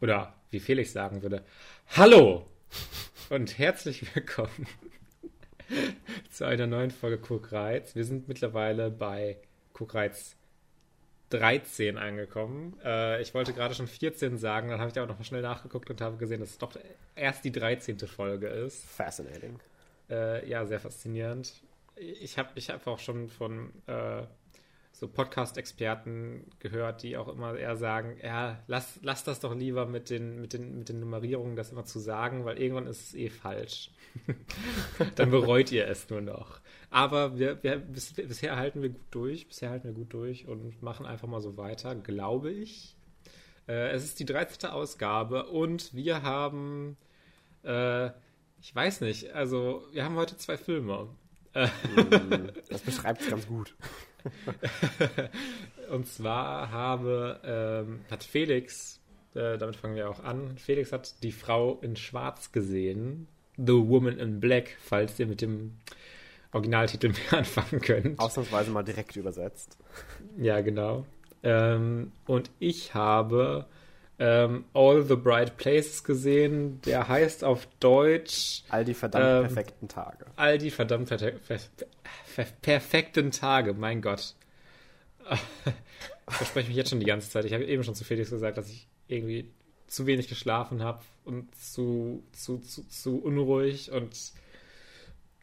Oder wie Felix sagen würde, Hallo und herzlich willkommen zu einer neuen Folge Kuckreiz. Wir sind mittlerweile bei Kuckreiz 13 angekommen. Äh, ich wollte gerade schon 14 sagen, dann habe ich aber noch mal schnell nachgeguckt und habe gesehen, dass es doch erst die 13. Folge ist. Fascinating. Äh, ja, sehr faszinierend. Ich habe ich hab auch schon von äh, so Podcast-Experten gehört, die auch immer eher sagen, ja, lass, lass das doch lieber mit den, mit, den, mit den Nummerierungen das immer zu sagen, weil irgendwann ist es eh falsch. Dann bereut ihr es nur noch. Aber wir, wir, bis, bisher halten wir gut durch, bisher halten wir gut durch und machen einfach mal so weiter, glaube ich. Äh, es ist die 13. Ausgabe und wir haben, äh, ich weiß nicht, also wir haben heute zwei Filme. Das beschreibt es ganz gut. und zwar habe, ähm, hat Felix, äh, damit fangen wir auch an, Felix hat die Frau in Schwarz gesehen, The Woman in Black, falls ihr mit dem Originaltitel mehr anfangen könnt. Ausnahmsweise mal direkt übersetzt. Ja, genau. Ähm, und ich habe ähm, All the Bright Places gesehen. Der heißt auf Deutsch. All die verdammt ähm, perfekten Tage. All die verdammt per per per perfekten Tage, mein Gott. Ich verspreche mich jetzt schon die ganze Zeit. Ich habe eben schon zu Felix gesagt, dass ich irgendwie zu wenig geschlafen habe und zu, zu, zu, zu unruhig und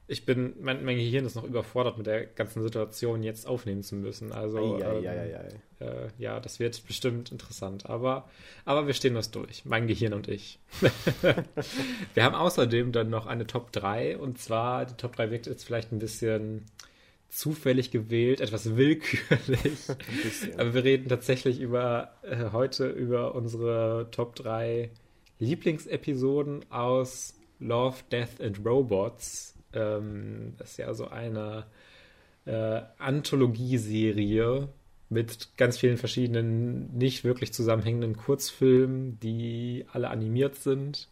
ich bin, mein, mein, Gehirn ist noch überfordert mit der ganzen Situation, jetzt aufnehmen zu müssen. Also, ei, ei, ei, äh, ja, das wird bestimmt interessant. Aber, aber wir stehen das durch, mein Gehirn und ich. wir haben außerdem dann noch eine Top 3 und zwar, die Top 3 wirkt jetzt vielleicht ein bisschen zufällig gewählt, etwas willkürlich. aber wir reden tatsächlich über äh, heute über unsere Top 3 Lieblingsepisoden aus Love, Death and Robots ähm, das ist ja so eine äh, Anthologieserie mit ganz vielen verschiedenen nicht wirklich zusammenhängenden Kurzfilmen, die alle animiert sind.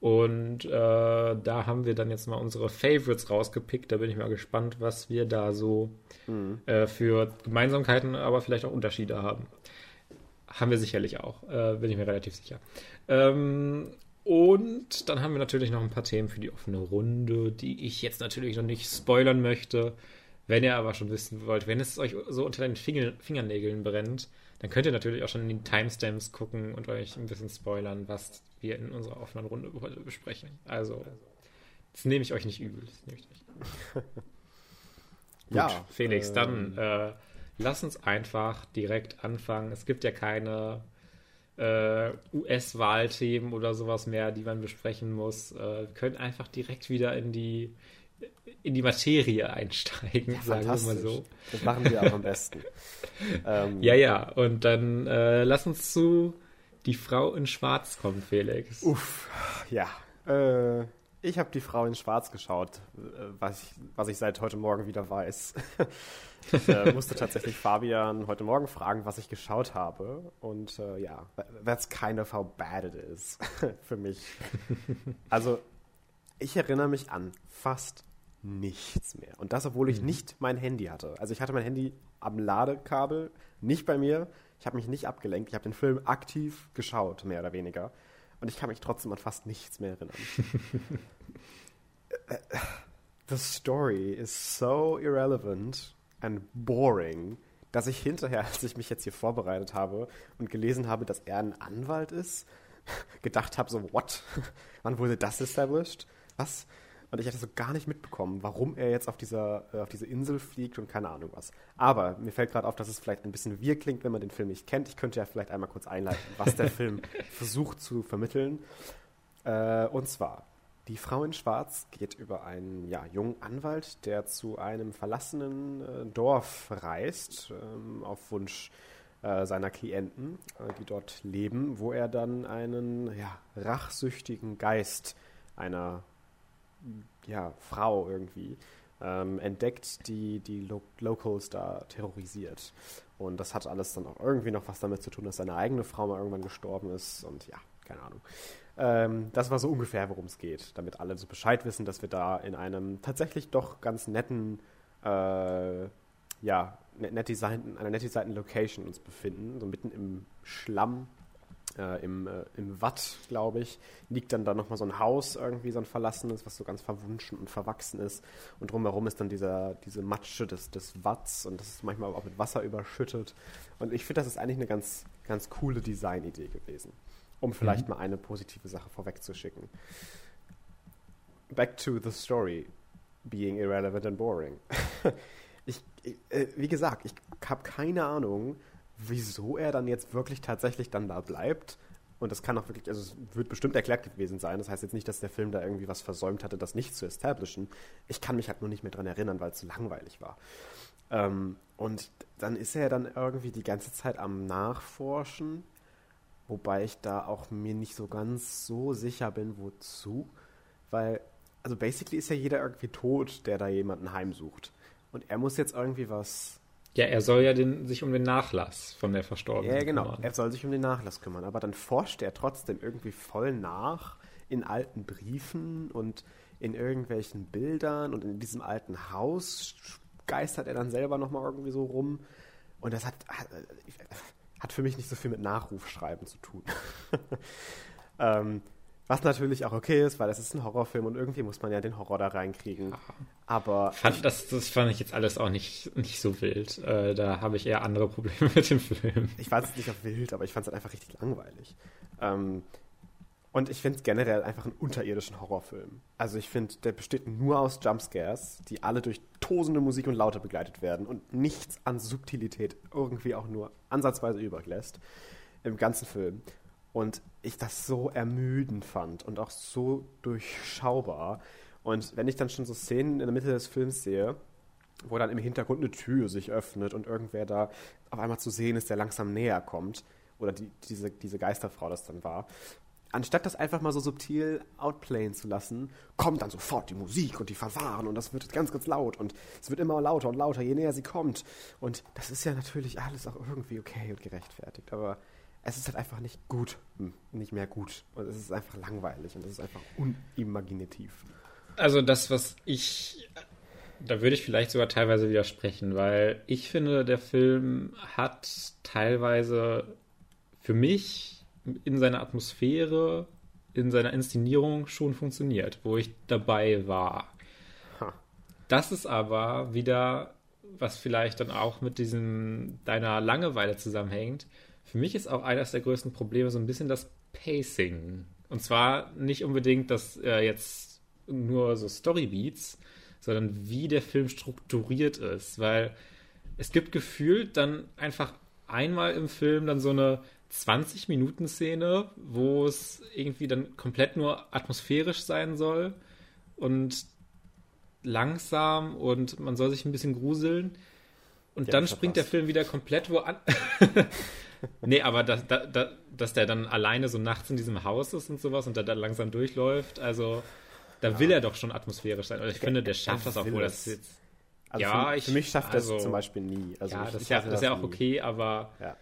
Und äh, da haben wir dann jetzt mal unsere Favorites rausgepickt. Da bin ich mal gespannt, was wir da so mhm. äh, für Gemeinsamkeiten, aber vielleicht auch Unterschiede haben. Haben wir sicherlich auch, äh, bin ich mir relativ sicher. Ähm, und dann haben wir natürlich noch ein paar Themen für die offene Runde, die ich jetzt natürlich noch nicht spoilern möchte. Wenn ihr aber schon wissen wollt, wenn es euch so unter den Finger, Fingernägeln brennt, dann könnt ihr natürlich auch schon in die Timestamps gucken und euch ein bisschen spoilern, was wir in unserer offenen Runde heute besprechen. Also, das nehme ich euch nicht übel. Das nehme ich nicht. Gut, ja, Felix, ähm, dann äh, lass uns einfach direkt anfangen. Es gibt ja keine äh, US-Wahlthemen oder sowas mehr, die man besprechen muss. Äh, können einfach direkt wieder in die in die Materie einsteigen, ja, sagen wir mal so. Das machen wir auch am besten. ähm, ja, ja, und dann äh, lass uns zu Die Frau in Schwarz kommen, Felix. Uff, ja. Äh, ich habe Die Frau in Schwarz geschaut, äh, was ich, was ich seit heute Morgen wieder weiß. Ich äh, musste tatsächlich Fabian heute Morgen fragen, was ich geschaut habe. Und äh, ja, that's kind of how bad it is für mich. Also, ich erinnere mich an fast nichts mehr. Und das, obwohl ich mhm. nicht mein Handy hatte. Also, ich hatte mein Handy am Ladekabel, nicht bei mir. Ich habe mich nicht abgelenkt. Ich habe den Film aktiv geschaut, mehr oder weniger. Und ich kann mich trotzdem an fast nichts mehr erinnern. The story is so irrelevant and boring, dass ich hinterher, als ich mich jetzt hier vorbereitet habe und gelesen habe, dass er ein Anwalt ist, gedacht habe, so, what? Wann wurde das established? Was? Und ich hatte so gar nicht mitbekommen, warum er jetzt auf dieser äh, auf diese Insel fliegt und keine Ahnung was. Aber mir fällt gerade auf, dass es vielleicht ein bisschen wir klingt, wenn man den Film nicht kennt. Ich könnte ja vielleicht einmal kurz einleiten, was der Film versucht zu vermitteln. Äh, und zwar die Frau in Schwarz geht über einen ja, jungen Anwalt, der zu einem verlassenen äh, Dorf reist, ähm, auf Wunsch äh, seiner Klienten, äh, die dort leben, wo er dann einen ja, rachsüchtigen Geist einer ja, Frau irgendwie ähm, entdeckt, die die Lo Locals da terrorisiert. Und das hat alles dann auch irgendwie noch was damit zu tun, dass seine eigene Frau mal irgendwann gestorben ist und ja, keine Ahnung. Ähm, das war so ungefähr, worum es geht, damit alle so Bescheid wissen, dass wir da in einem tatsächlich doch ganz netten, äh, ja, net, net designten, einer nett designten Location uns befinden, so mitten im Schlamm äh, im, äh, im Watt, glaube ich, liegt dann da nochmal so ein Haus, irgendwie so ein verlassenes, was so ganz verwunschen und verwachsen ist. Und drumherum ist dann dieser, diese Matsche des, des Watts und das ist manchmal auch mit Wasser überschüttet. Und ich finde, das ist eigentlich eine ganz, ganz coole Designidee gewesen, um vielleicht mhm. mal eine positive Sache vorwegzuschicken. Back to the story being irrelevant and boring. ich, äh, wie gesagt, ich habe keine Ahnung, wieso er dann jetzt wirklich tatsächlich dann da bleibt. Und das kann auch wirklich, also es wird bestimmt erklärt gewesen sein. Das heißt jetzt nicht, dass der Film da irgendwie was versäumt hatte, das nicht zu establishen. Ich kann mich halt nur nicht mehr dran erinnern, weil es so langweilig war. Ähm, und dann ist er dann irgendwie die ganze Zeit am Nachforschen, wobei ich da auch mir nicht so ganz so sicher bin, wozu. Weil, also basically ist ja jeder irgendwie tot, der da jemanden heimsucht. Und er muss jetzt irgendwie was ja, er soll ja den, sich um den Nachlass von der Verstorbenen Ja, genau. Kümmern. Er soll sich um den Nachlass kümmern. Aber dann forscht er trotzdem irgendwie voll nach in alten Briefen und in irgendwelchen Bildern und in diesem alten Haus geistert er dann selber nochmal irgendwie so rum. Und das hat, hat, hat, für mich nicht so viel mit Nachrufschreiben zu tun. ähm, was natürlich auch okay ist, weil es ist ein Horrorfilm und irgendwie muss man ja den Horror da reinkriegen. Aber. Fand, das, das fand ich jetzt alles auch nicht, nicht so wild. Äh, da habe ich eher andere Probleme mit dem Film. Ich fand es nicht auch wild, aber ich fand es halt einfach richtig langweilig. Ähm, und ich finde es generell einfach einen unterirdischen Horrorfilm. Also ich finde, der besteht nur aus Jumpscares, die alle durch tosende Musik und Laute begleitet werden und nichts an Subtilität irgendwie auch nur ansatzweise überlässt im ganzen Film. Und ich das so ermüdend fand und auch so durchschaubar. Und wenn ich dann schon so Szenen in der Mitte des Films sehe, wo dann im Hintergrund eine Tür sich öffnet und irgendwer da auf einmal zu sehen ist, der langsam näher kommt, oder die, diese, diese Geisterfrau das dann war, anstatt das einfach mal so subtil outplayen zu lassen, kommt dann sofort die Musik und die Verfahren und das wird ganz, ganz laut und es wird immer lauter und lauter, je näher sie kommt. Und das ist ja natürlich alles auch irgendwie okay und gerechtfertigt, aber es ist halt einfach nicht gut, hm, nicht mehr gut. Und es ist einfach langweilig und es ist einfach unimaginativ. Also das, was ich, da würde ich vielleicht sogar teilweise widersprechen, weil ich finde, der Film hat teilweise für mich in seiner Atmosphäre, in seiner Inszenierung schon funktioniert, wo ich dabei war. Ha. Das ist aber wieder, was vielleicht dann auch mit diesem deiner Langeweile zusammenhängt, für mich ist auch eines der größten Probleme so ein bisschen das Pacing. Und zwar nicht unbedingt das äh, jetzt nur so Storybeats, sondern wie der Film strukturiert ist. Weil es gibt gefühlt dann einfach einmal im Film dann so eine 20-Minuten-Szene, wo es irgendwie dann komplett nur atmosphärisch sein soll und langsam und man soll sich ein bisschen gruseln. Und ja, dann springt der Film wieder komplett wo an. nee, aber dass, dass, dass der dann alleine so nachts in diesem Haus ist und sowas und da dann langsam durchläuft, also da ja. will er doch schon atmosphärisch sein. Und ich finde, der schafft das, obwohl das jetzt. Also ja, für, ich, für mich schafft also, das zum Beispiel nie. Also ja, ich, das, ich ja, das ist ja auch okay, aber ja.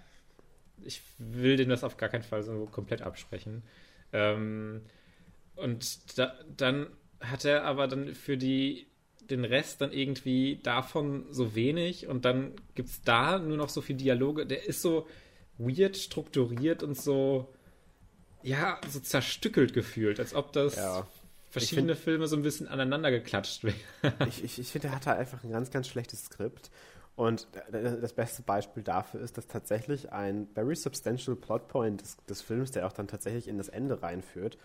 ich will dem das auf gar keinen Fall so komplett absprechen. Ähm, und da, dann hat er aber dann für die den Rest dann irgendwie davon so wenig und dann gibt es da nur noch so viel Dialoge. Der ist so, weird strukturiert und so, ja, so zerstückelt gefühlt, als ob das ja. verschiedene find, Filme so ein bisschen aneinander geklatscht wären. ich ich, ich finde, er hat da einfach ein ganz, ganz schlechtes Skript. Und das beste Beispiel dafür ist, dass tatsächlich ein very substantial Plotpoint des, des Films, der auch dann tatsächlich in das Ende reinführt,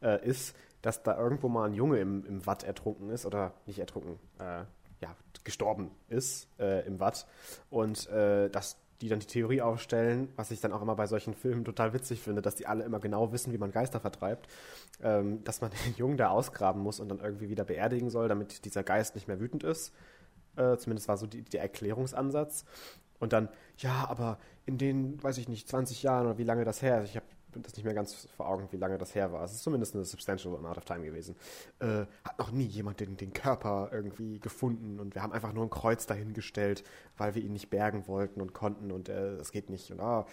äh, ist, dass da irgendwo mal ein Junge im, im Watt ertrunken ist, oder nicht ertrunken, äh, ja, gestorben ist äh, im Watt. Und äh, dass die dann die Theorie aufstellen, was ich dann auch immer bei solchen Filmen total witzig finde, dass die alle immer genau wissen, wie man Geister vertreibt, ähm, dass man den Jungen da ausgraben muss und dann irgendwie wieder beerdigen soll, damit dieser Geist nicht mehr wütend ist. Äh, zumindest war so die, der Erklärungsansatz. Und dann, ja, aber in den, weiß ich nicht, 20 Jahren oder wie lange das her ist, ich habe das nicht mehr ganz vor Augen, wie lange das her war. Es ist zumindest eine substantial amount of time gewesen. Äh, hat noch nie jemand den, den Körper irgendwie gefunden und wir haben einfach nur ein Kreuz dahingestellt, weil wir ihn nicht bergen wollten und konnten und äh, es geht nicht und, ah.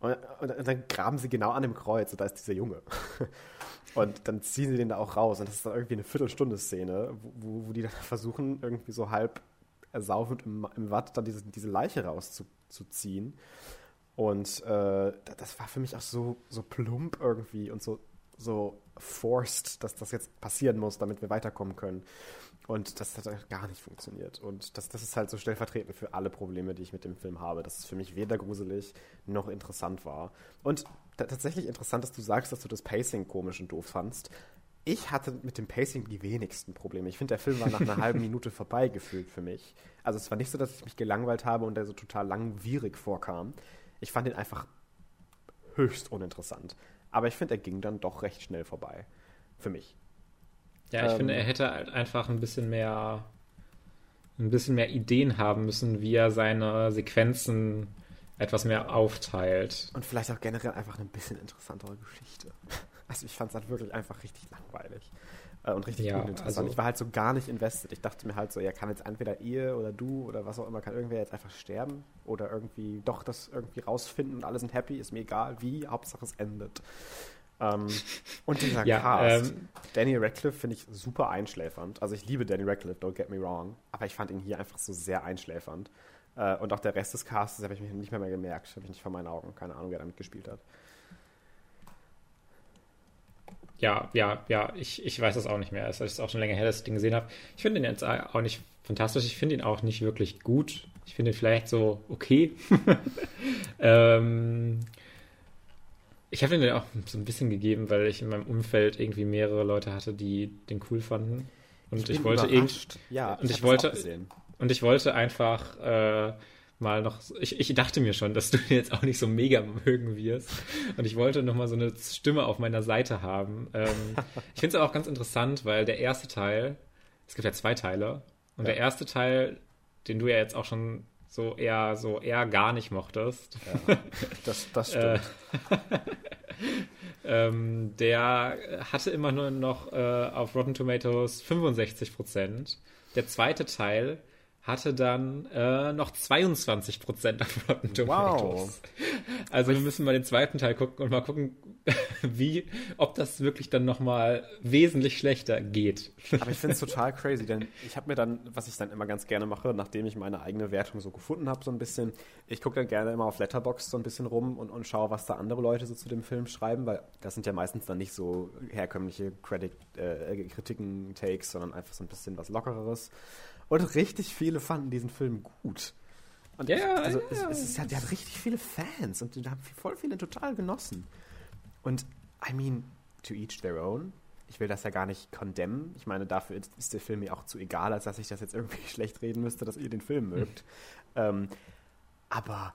und, und, dann graben sie genau an dem Kreuz und da ist dieser Junge. und dann ziehen sie den da auch raus und das ist dann irgendwie eine Viertelstunde-Szene, wo, wo die dann versuchen, irgendwie so halb ersaufend im, im Watt dann diese, diese Leiche rauszuziehen. Und äh, das war für mich auch so, so plump irgendwie und so, so forced, dass das jetzt passieren muss, damit wir weiterkommen können. Und das hat halt gar nicht funktioniert. Und das, das ist halt so stellvertretend für alle Probleme, die ich mit dem Film habe. Dass es für mich weder gruselig noch interessant war. Und tatsächlich interessant, dass du sagst, dass du das Pacing komisch und doof fandst. Ich hatte mit dem Pacing die wenigsten Probleme. Ich finde, der Film war nach einer halben Minute vorbei gefühlt für mich. Also es war nicht so, dass ich mich gelangweilt habe und der so total langwierig vorkam. Ich fand ihn einfach höchst uninteressant. Aber ich finde, er ging dann doch recht schnell vorbei. Für mich. Ja, ich ähm, finde, er hätte halt einfach ein bisschen mehr, ein bisschen mehr Ideen haben müssen, wie er seine Sequenzen etwas mehr aufteilt. Und vielleicht auch generell einfach eine bisschen interessantere Geschichte. Also ich fand es halt wirklich einfach richtig langweilig und richtig ja, uninteressant. Also, ich war halt so gar nicht invested. Ich dachte mir halt so, ja, kann jetzt entweder ihr oder du oder was auch immer, kann irgendwer jetzt einfach sterben oder irgendwie doch das irgendwie rausfinden und alle sind happy, ist mir egal wie, Hauptsache es endet. Ähm, und dieser ja, Cast, ähm, Danny Radcliffe finde ich super einschläfernd. Also ich liebe Danny Radcliffe, don't get me wrong. Aber ich fand ihn hier einfach so sehr einschläfernd. Äh, und auch der Rest des Casts habe ich mir nicht mehr, mehr gemerkt. Habe ich nicht vor meinen Augen. Keine Ahnung, wer damit gespielt hat. Ja, ja, ja, ich, ich weiß das auch nicht mehr. Es ist auch schon länger her, dass ich den gesehen habe. Ich finde ihn jetzt auch nicht fantastisch. Ich finde ihn auch nicht wirklich gut. Ich finde ihn vielleicht so okay. ähm, ich habe den auch so ein bisschen gegeben, weil ich in meinem Umfeld irgendwie mehrere Leute hatte, die den cool fanden. Und ich, ich wollte irgendwie. Ja, und ich, ich wollte. Und ich wollte einfach äh, mal noch. Ich, ich dachte mir schon, dass du jetzt auch nicht so mega mögen wirst. Und ich wollte noch mal so eine Stimme auf meiner Seite haben. Ähm, ich finde es auch ganz interessant, weil der erste Teil, es gibt ja zwei Teile, und ja. der erste Teil, den du ja jetzt auch schon so eher so eher gar nicht mochtest. Ja, das, das äh, stimmt. ähm, der hatte immer nur noch äh, auf Rotten Tomatoes 65 Prozent. Der zweite Teil hatte dann äh, noch 22 Prozent auf Rotten Tomatoes. Wow. Also wir müssen mal den zweiten Teil gucken und mal gucken, wie, ob das wirklich dann nochmal wesentlich schlechter geht. Aber ich finde es total crazy, denn ich habe mir dann, was ich dann immer ganz gerne mache, nachdem ich meine eigene Wertung so gefunden habe, so ein bisschen, ich gucke dann gerne immer auf Letterboxd so ein bisschen rum und, und schaue, was da andere Leute so zu dem Film schreiben, weil das sind ja meistens dann nicht so herkömmliche Credit, äh, Kritiken, Takes, sondern einfach so ein bisschen was Lockereres. Und richtig viele fanden diesen Film gut. Und ja, ich, also ja. Es, es ist, der hat richtig viele Fans und da haben voll viele total genossen. Und I mean, to each their own. Ich will das ja gar nicht condemnen. Ich meine, dafür ist der Film mir auch zu egal, als dass ich das jetzt irgendwie schlecht reden müsste, dass ihr den Film hm. mögt. ähm, aber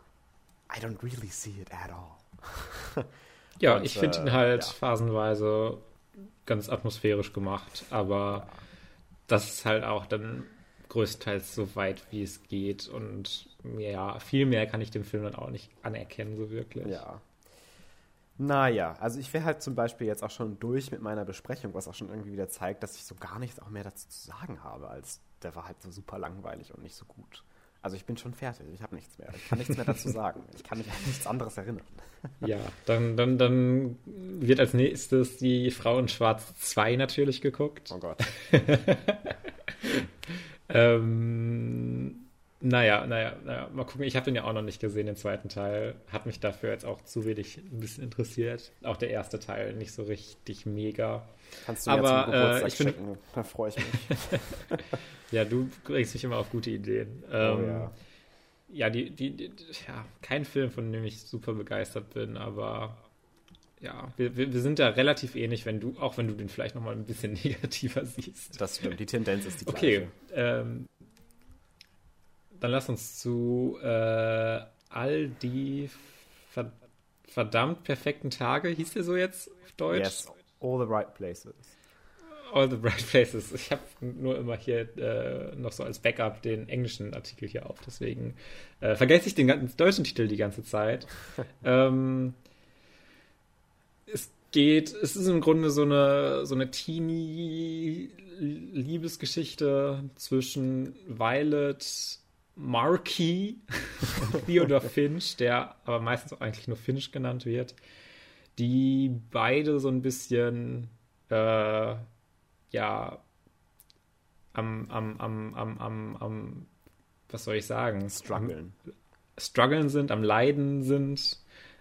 I don't really see it at all. ja, und, ich finde äh, ihn halt ja. phasenweise ganz atmosphärisch gemacht, aber das ist halt auch dann größtenteils so weit, wie es geht. Und ja, viel mehr kann ich dem Film dann auch nicht anerkennen, so wirklich. Ja. Naja, also ich wäre halt zum Beispiel jetzt auch schon durch mit meiner Besprechung, was auch schon irgendwie wieder zeigt, dass ich so gar nichts auch mehr dazu zu sagen habe, als der war halt so super langweilig und nicht so gut. Also ich bin schon fertig, ich habe nichts mehr. Ich kann nichts mehr dazu sagen. Ich kann mich an nichts anderes erinnern. Ja, dann, dann, dann wird als nächstes die Frau in Schwarz 2 natürlich geguckt. Oh Gott. Ähm, naja, naja, naja, mal gucken. Ich habe den ja auch noch nicht gesehen, den zweiten Teil. Hat mich dafür jetzt auch zu wenig ein bisschen interessiert. Auch der erste Teil nicht so richtig mega. Kannst du mir Aber, zum Geburtstag äh, ich find, schicken, da freue ich mich. ja, du bringst mich immer auf gute Ideen. Oh, ähm, ja. Ja, die, die, die, ja, kein Film, von dem ich super begeistert bin, aber ja, wir, wir, wir, sind da relativ ähnlich, wenn du, auch wenn du den vielleicht nochmal ein bisschen negativer siehst. Das stimmt, die Tendenz ist die gleiche. Okay, ähm, dann lass uns zu äh, all die ver verdammt perfekten Tage, hieß der so jetzt auf Deutsch? Yes, all the right places. All the right places. Ich habe nur immer hier äh, noch so als Backup den englischen Artikel hier auf, deswegen äh, vergesse ich den ganzen deutschen Titel die ganze Zeit. ähm, es geht, es ist im Grunde so eine, so eine Teenie-Liebesgeschichte zwischen Violet, Marky und Theodore Finch, der aber meistens auch eigentlich nur Finch genannt wird, die beide so ein bisschen, äh, ja, am, am, am, am, am, am, was soll ich sagen? Struggeln. strugglen sind, am Leiden sind,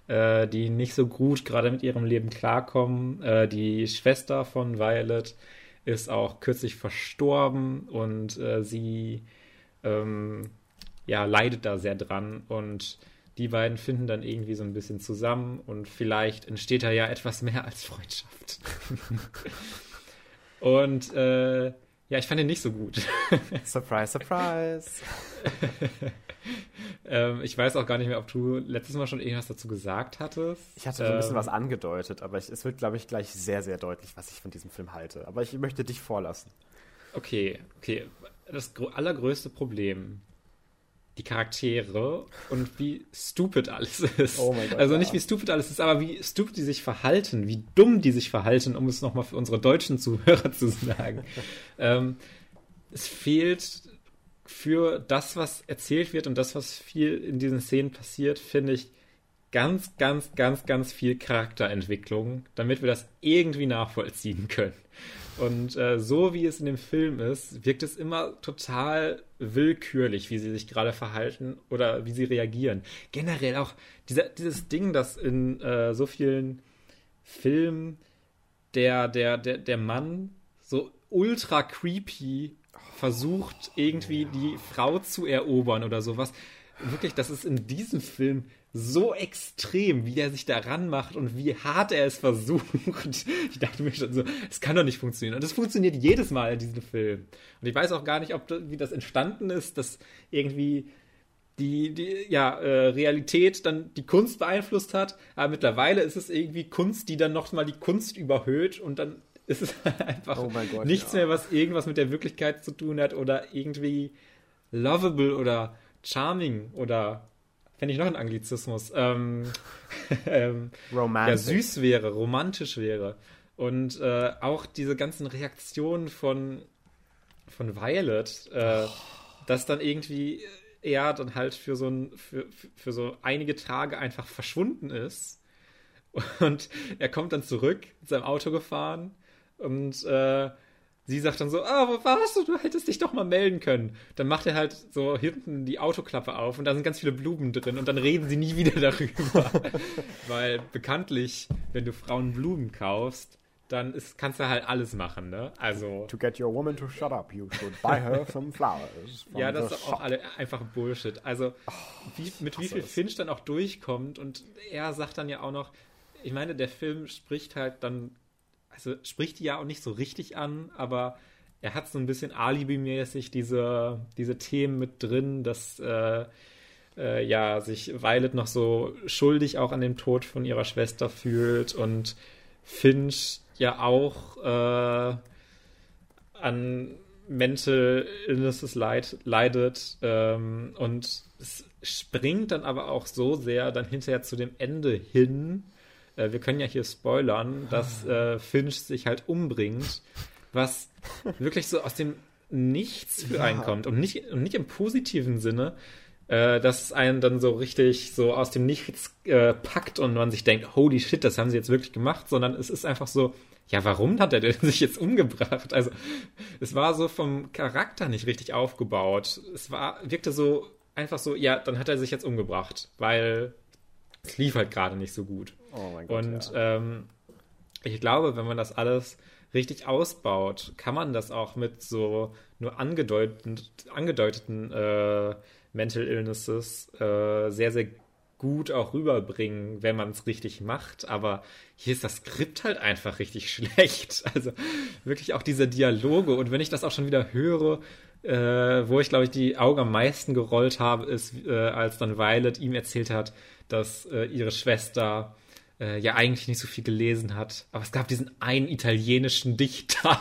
äh, die nicht so gut gerade mit ihrem Leben klarkommen. Äh, die Schwester von Violet ist auch kürzlich verstorben und äh, sie ähm, ja, leidet da sehr dran und die beiden finden dann irgendwie so ein bisschen zusammen und vielleicht entsteht da ja etwas mehr als Freundschaft. und äh, ja, ich fand ihn nicht so gut. surprise, surprise. ähm, ich weiß auch gar nicht mehr, ob du letztes Mal schon irgendwas dazu gesagt hattest. Ich hatte so ein bisschen ähm, was angedeutet, aber ich, es wird, glaube ich, gleich sehr, sehr deutlich, was ich von diesem Film halte. Aber ich möchte dich vorlassen. Okay, okay. Das allergrößte Problem die Charaktere und wie stupid alles ist. Oh mein Gott, also nicht wie stupid alles ist, aber wie stupid die sich verhalten, wie dumm die sich verhalten, um es nochmal für unsere deutschen Zuhörer zu sagen. ähm, es fehlt für das, was erzählt wird und das, was viel in diesen Szenen passiert, finde ich ganz, ganz, ganz, ganz viel Charakterentwicklung, damit wir das irgendwie nachvollziehen können. Und äh, so wie es in dem Film ist, wirkt es immer total willkürlich, wie sie sich gerade verhalten oder wie sie reagieren. Generell auch dieser, dieses Ding, dass in äh, so vielen Filmen der, der, der, der Mann so ultra creepy versucht, irgendwie die Frau zu erobern oder sowas. Wirklich, das ist in diesem Film so extrem, wie er sich daran macht und wie hart er es versucht. Ich dachte mir schon so, es kann doch nicht funktionieren. Und es funktioniert jedes Mal in diesem Film. Und ich weiß auch gar nicht, ob wie das entstanden ist, dass irgendwie die, die ja, äh, Realität dann die Kunst beeinflusst hat. Aber mittlerweile ist es irgendwie Kunst, die dann nochmal die Kunst überhöht und dann ist es einfach oh Gott, nichts ja. mehr, was irgendwas mit der Wirklichkeit zu tun hat oder irgendwie lovable oder charming oder fände ich noch ein Anglizismus, ähm, ähm, ja, süß wäre, romantisch wäre. Und äh, auch diese ganzen Reaktionen von, von Violet, äh, oh. dass dann irgendwie er dann halt für so, ein, für, für so einige Tage einfach verschwunden ist. Und er kommt dann zurück mit seinem Auto gefahren und äh, sie sagt dann so, ah, wo warst du? Du hättest dich doch mal melden können. Dann macht er halt so hinten die Autoklappe auf und da sind ganz viele Blumen drin und dann reden sie nie wieder darüber. Weil bekanntlich, wenn du Frauen Blumen kaufst, dann ist, kannst du halt alles machen, ne? Also. To get your woman to shut up, you should buy her some flowers. ja, das ist auch alle einfach Bullshit. Also, oh, wie, mit wie viel Finch dann auch durchkommt und er sagt dann ja auch noch, ich meine, der Film spricht halt dann also spricht die ja auch nicht so richtig an, aber er hat so ein bisschen Alibi-mäßig diese, diese Themen mit drin, dass äh, äh, ja sich Violet noch so schuldig auch an dem Tod von ihrer Schwester fühlt und Finch ja auch äh, an Mental Illnesses leid, leidet ähm, und es springt dann aber auch so sehr dann hinterher zu dem Ende hin, äh, wir können ja hier spoilern, dass äh, Finch sich halt umbringt, was wirklich so aus dem Nichts für ja. einen kommt und nicht, und nicht im positiven Sinne, äh, dass es einen dann so richtig so aus dem Nichts äh, packt und man sich denkt, holy shit, das haben sie jetzt wirklich gemacht, sondern es ist einfach so, ja, warum hat er denn sich jetzt umgebracht? Also, es war so vom Charakter nicht richtig aufgebaut. Es war, wirkte so einfach so, ja, dann hat er sich jetzt umgebracht, weil es lief halt gerade nicht so gut. Oh mein Gott. Und ja. ähm, ich glaube, wenn man das alles richtig ausbaut, kann man das auch mit so nur angedeuteten, angedeuteten äh, Mental Illnesses äh, sehr, sehr gut auch rüberbringen, wenn man es richtig macht. Aber hier ist das Skript halt einfach richtig schlecht. Also wirklich auch diese Dialoge. Und wenn ich das auch schon wieder höre, äh, wo ich glaube ich die Augen am meisten gerollt habe, ist, äh, als dann Violet ihm erzählt hat, dass äh, ihre Schwester äh, ja eigentlich nicht so viel gelesen hat. Aber es gab diesen einen italienischen Dichter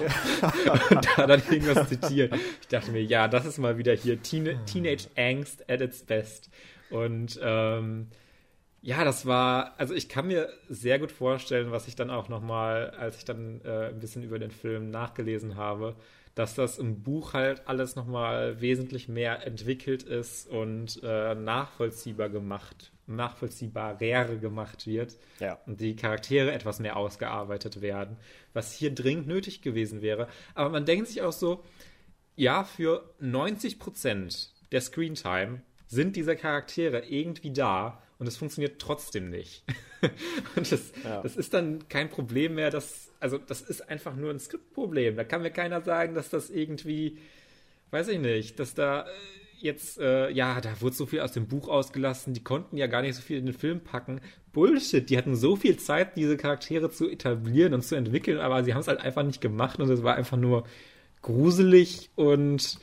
und da dann irgendwas zitiert. Ich dachte mir, ja, das ist mal wieder hier Teen Teenage Angst at its best. Und ähm, ja, das war, also ich kann mir sehr gut vorstellen, was ich dann auch nochmal, als ich dann äh, ein bisschen über den Film nachgelesen habe, dass das im Buch halt alles nochmal wesentlich mehr entwickelt ist und äh, nachvollziehbar gemacht nachvollziehbarer gemacht wird ja. und die Charaktere etwas mehr ausgearbeitet werden, was hier dringend nötig gewesen wäre. Aber man denkt sich auch so, ja, für 90 Prozent der Screentime sind diese Charaktere irgendwie da und es funktioniert trotzdem nicht. und das, ja. das ist dann kein Problem mehr, dass, also das ist einfach nur ein Skriptproblem. Da kann mir keiner sagen, dass das irgendwie, weiß ich nicht, dass da äh, jetzt, äh, ja, da wurde so viel aus dem Buch ausgelassen, die konnten ja gar nicht so viel in den Film packen. Bullshit, die hatten so viel Zeit, diese Charaktere zu etablieren und zu entwickeln, aber sie haben es halt einfach nicht gemacht und es war einfach nur gruselig und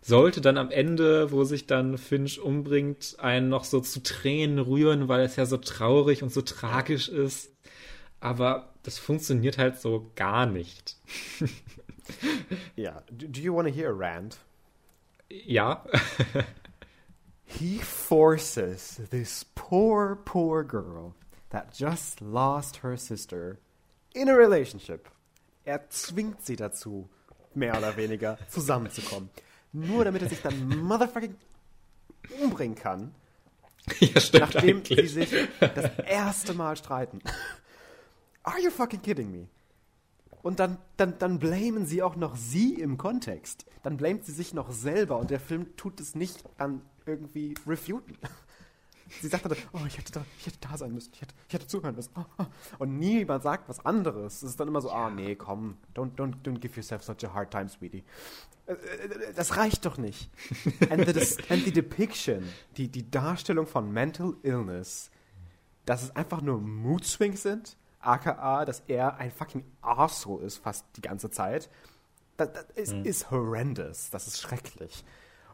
sollte dann am Ende, wo sich dann Finch umbringt, einen noch so zu Tränen rühren, weil es ja so traurig und so tragisch ist. Aber das funktioniert halt so gar nicht. ja, do, do you want to hear a rant? Ja. he forces this poor, poor girl that just lost her sister in a relationship. Er zwingt sie dazu, mehr oder weniger zusammenzukommen. Nur damit er sich dann motherfucking umbringen kann. Ja, stimmt nachdem eigentlich. sie sich das erste Mal streiten. Are you fucking kidding me? Und dann, dann, dann blamen sie auch noch sie im Kontext. Dann blamet sie sich noch selber und der Film tut es nicht an irgendwie refuten. Sie sagt dann, oh, ich hätte da, ich hätte da sein müssen, ich hätte, ich hätte zuhören müssen. Oh, oh. Und niemand sagt was anderes. Es ist dann immer so, ah, oh, nee, komm, don't, don't, don't give yourself such a hard time, sweetie. Äh, äh, das reicht doch nicht. and, the, and the depiction, die, die Darstellung von Mental Illness, dass es einfach nur Mood Swings sind, aka, dass er ein fucking Asshole ist fast die ganze Zeit. Das, das ist, mhm. ist horrendous. Das ist schrecklich.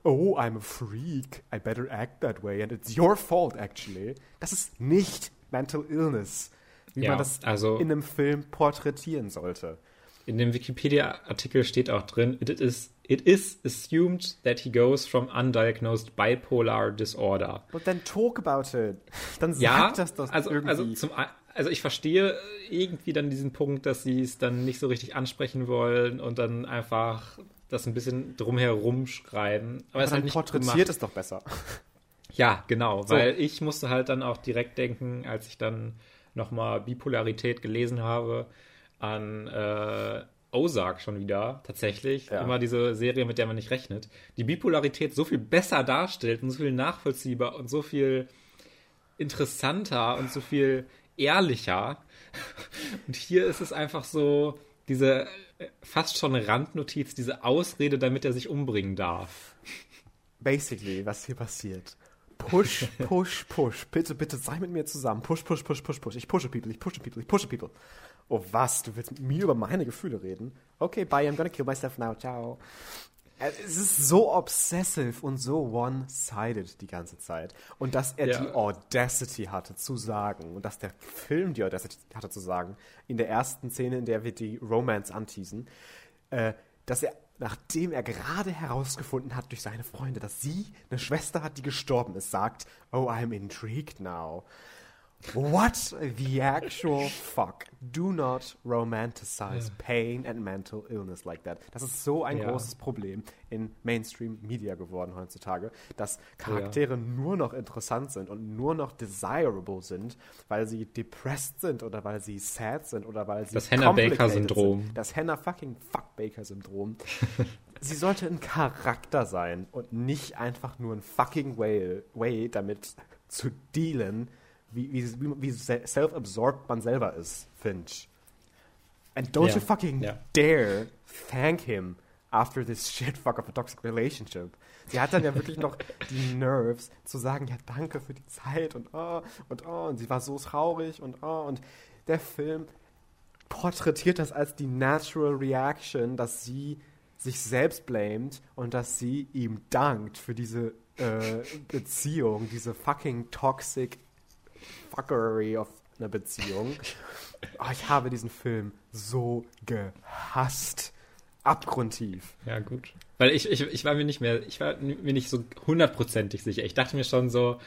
Oh, I'm a freak. I better act that way. And it's your fault, actually. Das ist nicht Mental Illness, wie ja, man das also in einem Film porträtieren sollte. In dem Wikipedia-Artikel steht auch drin, it is, it is assumed that he goes from undiagnosed bipolar disorder. But then talk about it. Dann sag ja, das doch also, irgendwie. Also zum, also ich verstehe irgendwie dann diesen Punkt, dass sie es dann nicht so richtig ansprechen wollen und dann einfach das ein bisschen drumherum schreiben. Aber, Aber es halt nicht porträtiert es doch besser. Ja, genau, so. weil ich musste halt dann auch direkt denken, als ich dann nochmal Bipolarität gelesen habe, an äh, Ozark schon wieder, tatsächlich. Ja. Immer diese Serie, mit der man nicht rechnet. Die Bipolarität so viel besser darstellt und so viel nachvollziehbar und so viel interessanter und so viel ehrlicher. Und hier ist es einfach so, diese äh, fast schon Randnotiz, diese Ausrede, damit er sich umbringen darf. Basically, was hier passiert. Push, push, push. Bitte, bitte sei mit mir zusammen. Push, push, push, push, push. Ich pushe people, ich pushe people, ich pushe people. Oh was, du willst mit mir über meine Gefühle reden? Okay, bye, I'm gonna kill myself now. Ciao. Es ist so obsessive und so one-sided die ganze Zeit. Und dass er ja. die Audacity hatte zu sagen und dass der Film die Audacity hatte zu sagen, in der ersten Szene, in der wir die Romance anteasen, äh, dass er, nachdem er gerade herausgefunden hat durch seine Freunde, dass sie eine Schwester hat, die gestorben ist, sagt, oh, I'm intrigued now. What the actual fuck? Do not romanticize pain and mental illness like that. Das ist so ein ja. großes Problem in Mainstream Media geworden heutzutage, dass Charaktere ja. nur noch interessant sind und nur noch desirable sind, weil sie depressed sind oder weil sie sad sind oder weil sie das Hannah Baker Syndrom. Das Hannah fucking fuck Baker Syndrom. sie sollte ein Charakter sein und nicht einfach nur ein fucking way, way damit zu dealen wie, wie, wie self-absorbed man selber ist, Finch. And don't yeah. you fucking yeah. dare thank him after this shit fuck of a toxic relationship. Sie hat dann ja wirklich noch die Nerves zu sagen, ja, danke für die Zeit und oh, und oh, und sie war so traurig und oh, und der Film porträtiert das als die natural reaction, dass sie sich selbst blamet und dass sie ihm dankt für diese äh, Beziehung, diese fucking toxic Fuckery of einer Beziehung. Oh, ich habe diesen Film so gehasst. Abgrundtief. Ja, gut. Weil ich, ich, ich war mir nicht mehr, ich war mir nicht so hundertprozentig sicher. Ich dachte mir schon so,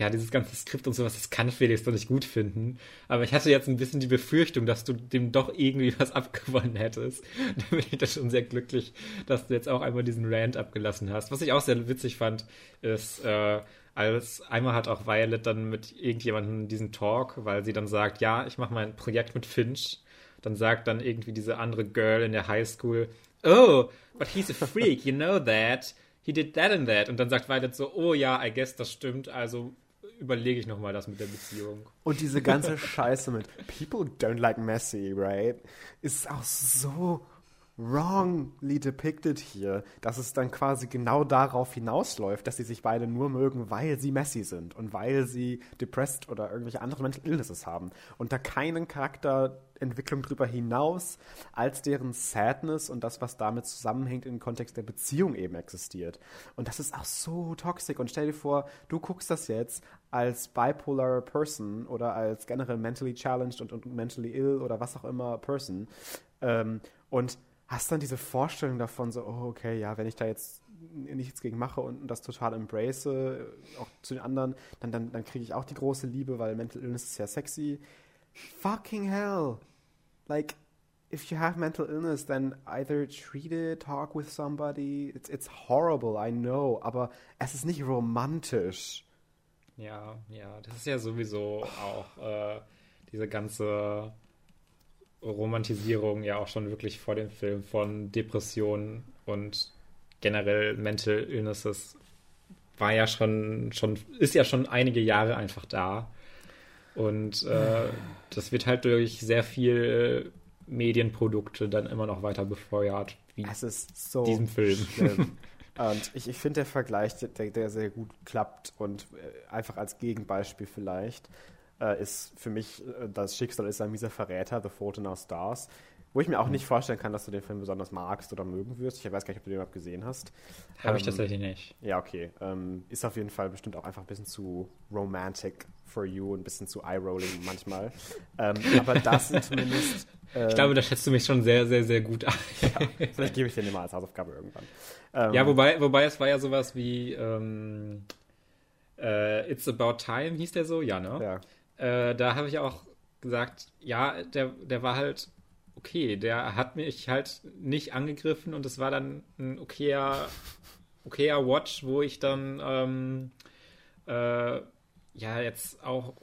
ja, dieses ganze Skript und sowas, das kann Felix doch nicht gut finden. Aber ich hatte jetzt ein bisschen die Befürchtung, dass du dem doch irgendwie was abgewonnen hättest. Da bin ich da schon sehr glücklich, dass du jetzt auch einmal diesen Rant abgelassen hast. Was ich auch sehr witzig fand, ist, äh, als einmal hat auch Violet dann mit irgendjemandem diesen Talk, weil sie dann sagt, ja, ich mache mein Projekt mit Finch. Dann sagt dann irgendwie diese andere Girl in der Highschool, oh, but he's a freak, you know that. he did that and that. Und dann sagt Violet so, oh ja, I guess das stimmt, also überlege ich nochmal das mit der Beziehung. Und diese ganze Scheiße mit People don't like Messi, right? Ist auch so wrongly depicted hier, dass es dann quasi genau darauf hinausläuft, dass sie sich beide nur mögen, weil sie Messi sind und weil sie depressed oder irgendwelche anderen Mental Illnesses haben und da keinen Charakterentwicklung drüber hinaus als deren Sadness und das, was damit zusammenhängt im Kontext der Beziehung eben existiert. Und das ist auch so toxisch und stell dir vor, du guckst das jetzt als bipolar Person oder als generell mentally challenged und, und mentally ill oder was auch immer Person ähm, und hast dann diese Vorstellung davon, so, oh, okay, ja, wenn ich da jetzt nichts gegen mache und das total embrace, auch zu den anderen, dann, dann, dann kriege ich auch die große Liebe, weil Mental Illness ist ja sexy. Fucking hell. Like, if you have mental illness, then either treat it, talk with somebody. It's, it's horrible, I know, aber es ist nicht romantisch. Ja, ja, das ist ja sowieso auch äh, diese ganze Romantisierung ja auch schon wirklich vor dem Film von Depressionen und generell Mental Illnesses war ja schon, schon, ist ja schon einige Jahre einfach da. Und äh, das wird halt durch sehr viel Medienprodukte dann immer noch weiter befeuert, wie es ist so diesem Film. Schlimm. Und ich, ich finde der Vergleich, der, der sehr gut klappt und äh, einfach als Gegenbeispiel vielleicht, äh, ist für mich äh, das Schicksal ist ein mieser Verräter, The Fault in Our Stars. Wo ich mir auch mhm. nicht vorstellen kann, dass du den Film besonders magst oder mögen wirst. Ich weiß gar nicht, ob du den überhaupt gesehen hast. Habe ähm, ich tatsächlich nicht. Ja, okay. Ähm, ist auf jeden Fall bestimmt auch einfach ein bisschen zu romantic for you, ein bisschen zu eye-rolling manchmal. ähm, aber das sind zumindest. Äh, ich glaube, da schätzt du mich schon sehr, sehr, sehr gut ein. ja, vielleicht gebe ich dir den mal als Hausaufgabe irgendwann. Ähm, ja, wobei, wobei es war ja sowas wie ähm, äh, It's About Time, hieß der so? Ja, ne? Ja. Äh, da habe ich auch gesagt, ja, der, der war halt okay. Der hat mich halt nicht angegriffen und es war dann ein okayer, okayer Watch, wo ich dann ähm, äh, ja jetzt auch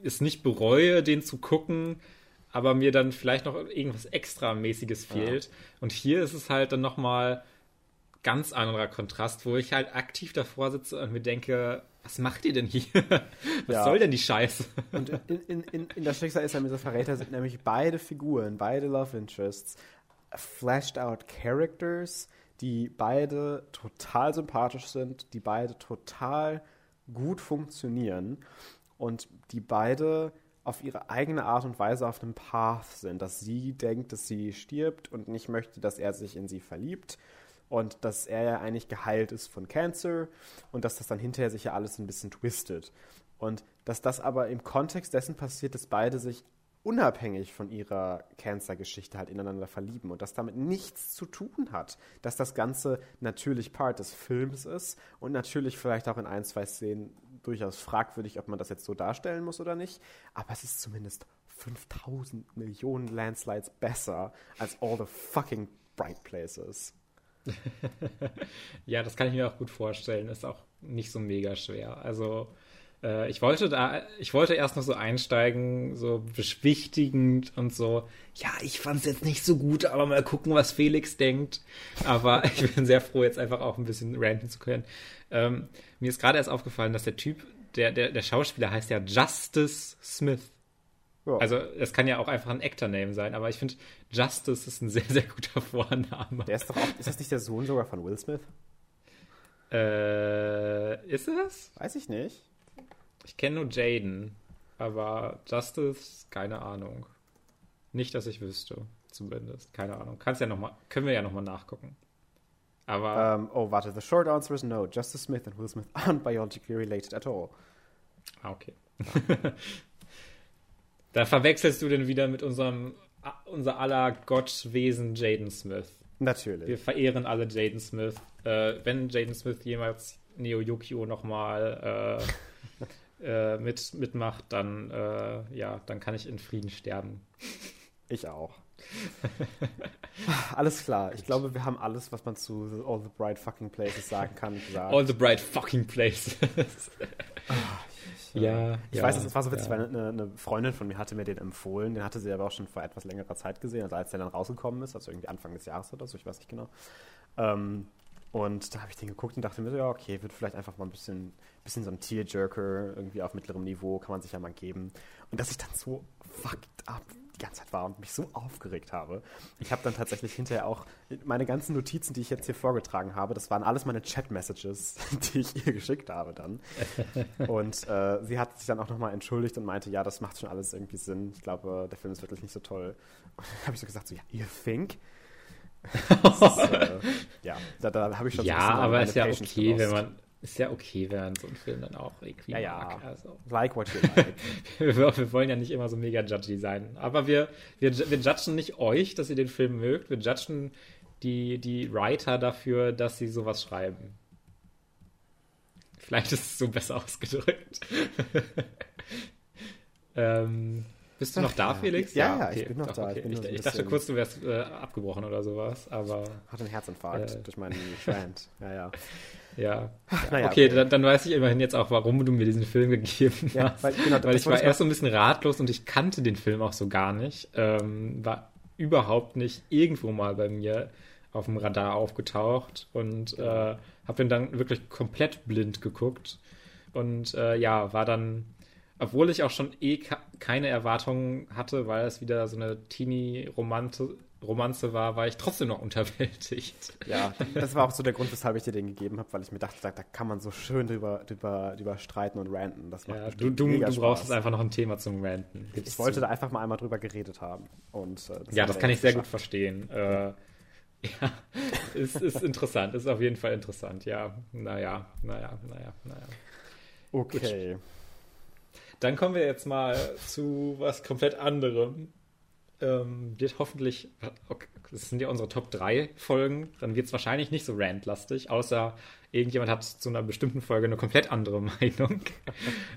es nicht bereue, den zu gucken, aber mir dann vielleicht noch irgendwas extramäßiges fehlt. Ja. Und hier ist es halt dann nochmal ganz anderer Kontrast, wo ich halt aktiv davor sitze und mir denke, was macht ihr denn hier? Was ja. soll denn die Scheiße? Und in, in, in, in das Schicksal ist dieser Verräter sind nämlich beide Figuren, beide Love Interests, flashed out Characters, die beide total sympathisch sind, die beide total gut funktionieren und die beide auf ihre eigene Art und Weise auf einem Path sind, dass sie denkt, dass sie stirbt und nicht möchte, dass er sich in sie verliebt und dass er ja eigentlich geheilt ist von Cancer und dass das dann hinterher sich ja alles ein bisschen twistet. Und dass das aber im Kontext dessen passiert, dass beide sich unabhängig von ihrer Cancer-Geschichte halt ineinander verlieben und das damit nichts zu tun hat, dass das Ganze natürlich Part des Films ist und natürlich vielleicht auch in ein, zwei Szenen durchaus fragwürdig, ob man das jetzt so darstellen muss oder nicht, aber es ist zumindest 5000 Millionen Landslides besser als all the fucking bright places. ja, das kann ich mir auch gut vorstellen. Ist auch nicht so mega schwer. Also äh, ich wollte da, ich wollte erst noch so einsteigen, so beschwichtigend und so. Ja, ich fand es jetzt nicht so gut, aber mal gucken, was Felix denkt. Aber ich bin sehr froh, jetzt einfach auch ein bisschen ranten zu können. Ähm, mir ist gerade erst aufgefallen, dass der Typ, der, der, der Schauspieler heißt ja Justice Smith. Ja. Also es kann ja auch einfach ein Actor-Name sein, aber ich finde, Justice ist ein sehr, sehr guter Vorname. Der ist doch auch, ist das nicht der Sohn sogar von Will Smith? Äh, ist es? Weiß ich nicht. Ich kenne nur Jaden, aber Justice, keine Ahnung. Nicht, dass ich wüsste, zumindest. Keine Ahnung. Kannst ja noch mal, können wir ja nochmal nachgucken. Aber. Um, oh, warte. The short answer is no. Justice Smith and Will Smith aren't biologically related at all. Ah, okay. Da verwechselst du denn wieder mit unserem unser aller Gottwesen Jaden Smith. Natürlich. Wir verehren alle Jaden Smith. Äh, wenn Jaden Smith jemals Neo Yukio nochmal äh, äh, mit, mitmacht, dann, äh, ja, dann kann ich in Frieden sterben. Ich auch. alles klar. Ich glaube, wir haben alles, was man zu All the Bright Fucking Places sagen kann, gesagt. All the Bright Fucking Places. Ah, ja, ich ja, weiß, es war so witzig, ja. weil eine, eine, Freundin von mir hatte mir den empfohlen. Den hatte sie aber auch schon vor etwas längerer Zeit gesehen, also als der dann rausgekommen ist, also irgendwie Anfang des Jahres oder so, ich weiß nicht genau. Ähm, Und da habe ich den geguckt und dachte mir so, ja, okay, wird vielleicht einfach mal ein bisschen, bisschen so ein Tearjerker irgendwie auf mittlerem Niveau, kann man sich ja mal geben. Und dass ich dann so fucked up die ganze Zeit war und mich so aufgeregt habe. Ich habe dann tatsächlich hinterher auch meine ganzen Notizen, die ich jetzt hier vorgetragen habe, das waren alles meine Chat-Messages, die ich ihr geschickt habe dann. Und äh, sie hat sich dann auch nochmal entschuldigt und meinte, ja, das macht schon alles irgendwie Sinn. Ich glaube, der Film ist wirklich nicht so toll. Und dann habe ich so gesagt, so, ja, you think? ist, äh, ja, da, da habe ich schon ja, so aber ist ja okay, wenn man ist ja okay, wenn man so einen Film dann auch irgendwie ja, ja. mag. Also. Like what you like. wir, wir, wollen ja nicht immer so mega judgy sein. Aber wir, wir, wir judgen nicht euch, dass ihr den Film mögt. Wir judgen die, die Writer dafür, dass sie sowas schreiben. Vielleicht ist es so besser ausgedrückt. ähm, bist du noch da, ja. Felix? Ja, ja, okay. ich bin noch Doch, da. Okay. Ich, bin ich, ich dachte kurz, du wärst äh, abgebrochen oder sowas, aber. Hatte einen Herzinfarkt äh, durch meinen Rant. Ja, ja. Ja. Naja, okay, okay. Dann, dann, weiß ich immerhin jetzt auch, warum du mir diesen Film gegeben ja, hast. Weil, genau, weil ich war erst so ein bisschen ratlos und ich kannte den Film auch so gar nicht. Ähm, war überhaupt nicht irgendwo mal bei mir auf dem Radar aufgetaucht und äh, habe ihn dann wirklich komplett blind geguckt. Und äh, ja, war dann, obwohl ich auch schon eh keine Erwartungen hatte, weil es wieder so eine Teenie-Romanze Romanze war, war ich trotzdem noch unterwältigt. Ja, das war auch so der Grund, weshalb ich dir den gegeben habe, weil ich mir dachte, da, da kann man so schön drüber, drüber, drüber streiten und ranten. Das macht ja, du, du, du brauchst jetzt einfach noch ein Thema zum Ranten. Gibt's ich wollte zu. da einfach mal einmal drüber geredet haben. Und, äh, das ja, das kann ich sehr geschafft. gut verstehen. Äh, ja, ist, ist interessant, ist auf jeden Fall interessant, ja. Naja, naja, naja, naja. Okay. Gut. Dann kommen wir jetzt mal zu was komplett anderem ähm, wird hoffentlich, okay, das sind ja unsere Top 3 Folgen, dann wird es wahrscheinlich nicht so randlastig, außer irgendjemand hat zu einer bestimmten Folge eine komplett andere Meinung.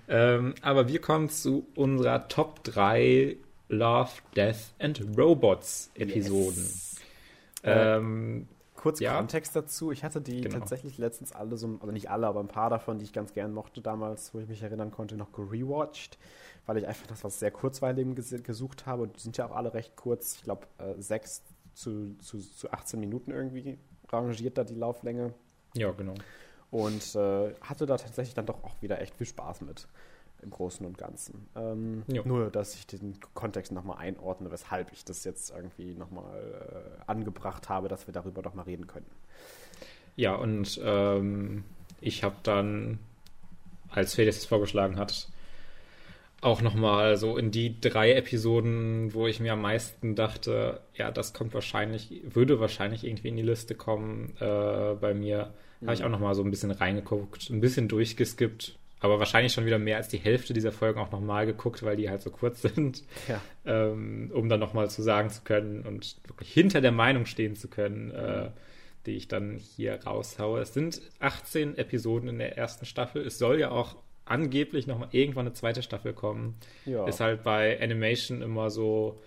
ähm, aber wir kommen zu unserer Top 3 Love, Death and Robots Episoden. Yes. Ähm, Kurz ja. Kontext dazu. Ich hatte die genau. tatsächlich letztens alle so, also nicht alle, aber ein paar davon, die ich ganz gern mochte damals, wo ich mich erinnern konnte, noch gerewatcht weil ich einfach das was sehr Kurzweiligen gesucht habe. Und die sind ja auch alle recht kurz. Ich glaube, äh, 6 zu, zu, zu 18 Minuten irgendwie rangiert da die Lauflänge. Ja, genau. Und äh, hatte da tatsächlich dann doch auch wieder echt viel Spaß mit im Großen und Ganzen. Ähm, nur, dass ich den Kontext nochmal einordne, weshalb ich das jetzt irgendwie nochmal äh, angebracht habe, dass wir darüber doch mal reden können. Ja, und ähm, ich habe dann, als Felix es vorgeschlagen hat, auch nochmal so in die drei Episoden, wo ich mir am meisten dachte, ja, das kommt wahrscheinlich, würde wahrscheinlich irgendwie in die Liste kommen äh, bei mir, mhm. habe ich auch nochmal so ein bisschen reingeguckt, ein bisschen durchgeskippt, aber wahrscheinlich schon wieder mehr als die Hälfte dieser Folgen auch nochmal geguckt, weil die halt so kurz sind, ja. ähm, um dann nochmal zu sagen zu können und wirklich hinter der Meinung stehen zu können, äh, die ich dann hier raushaue. Es sind 18 Episoden in der ersten Staffel. Es soll ja auch angeblich noch mal irgendwann eine zweite Staffel kommen. Ja. Ist halt bei Animation immer so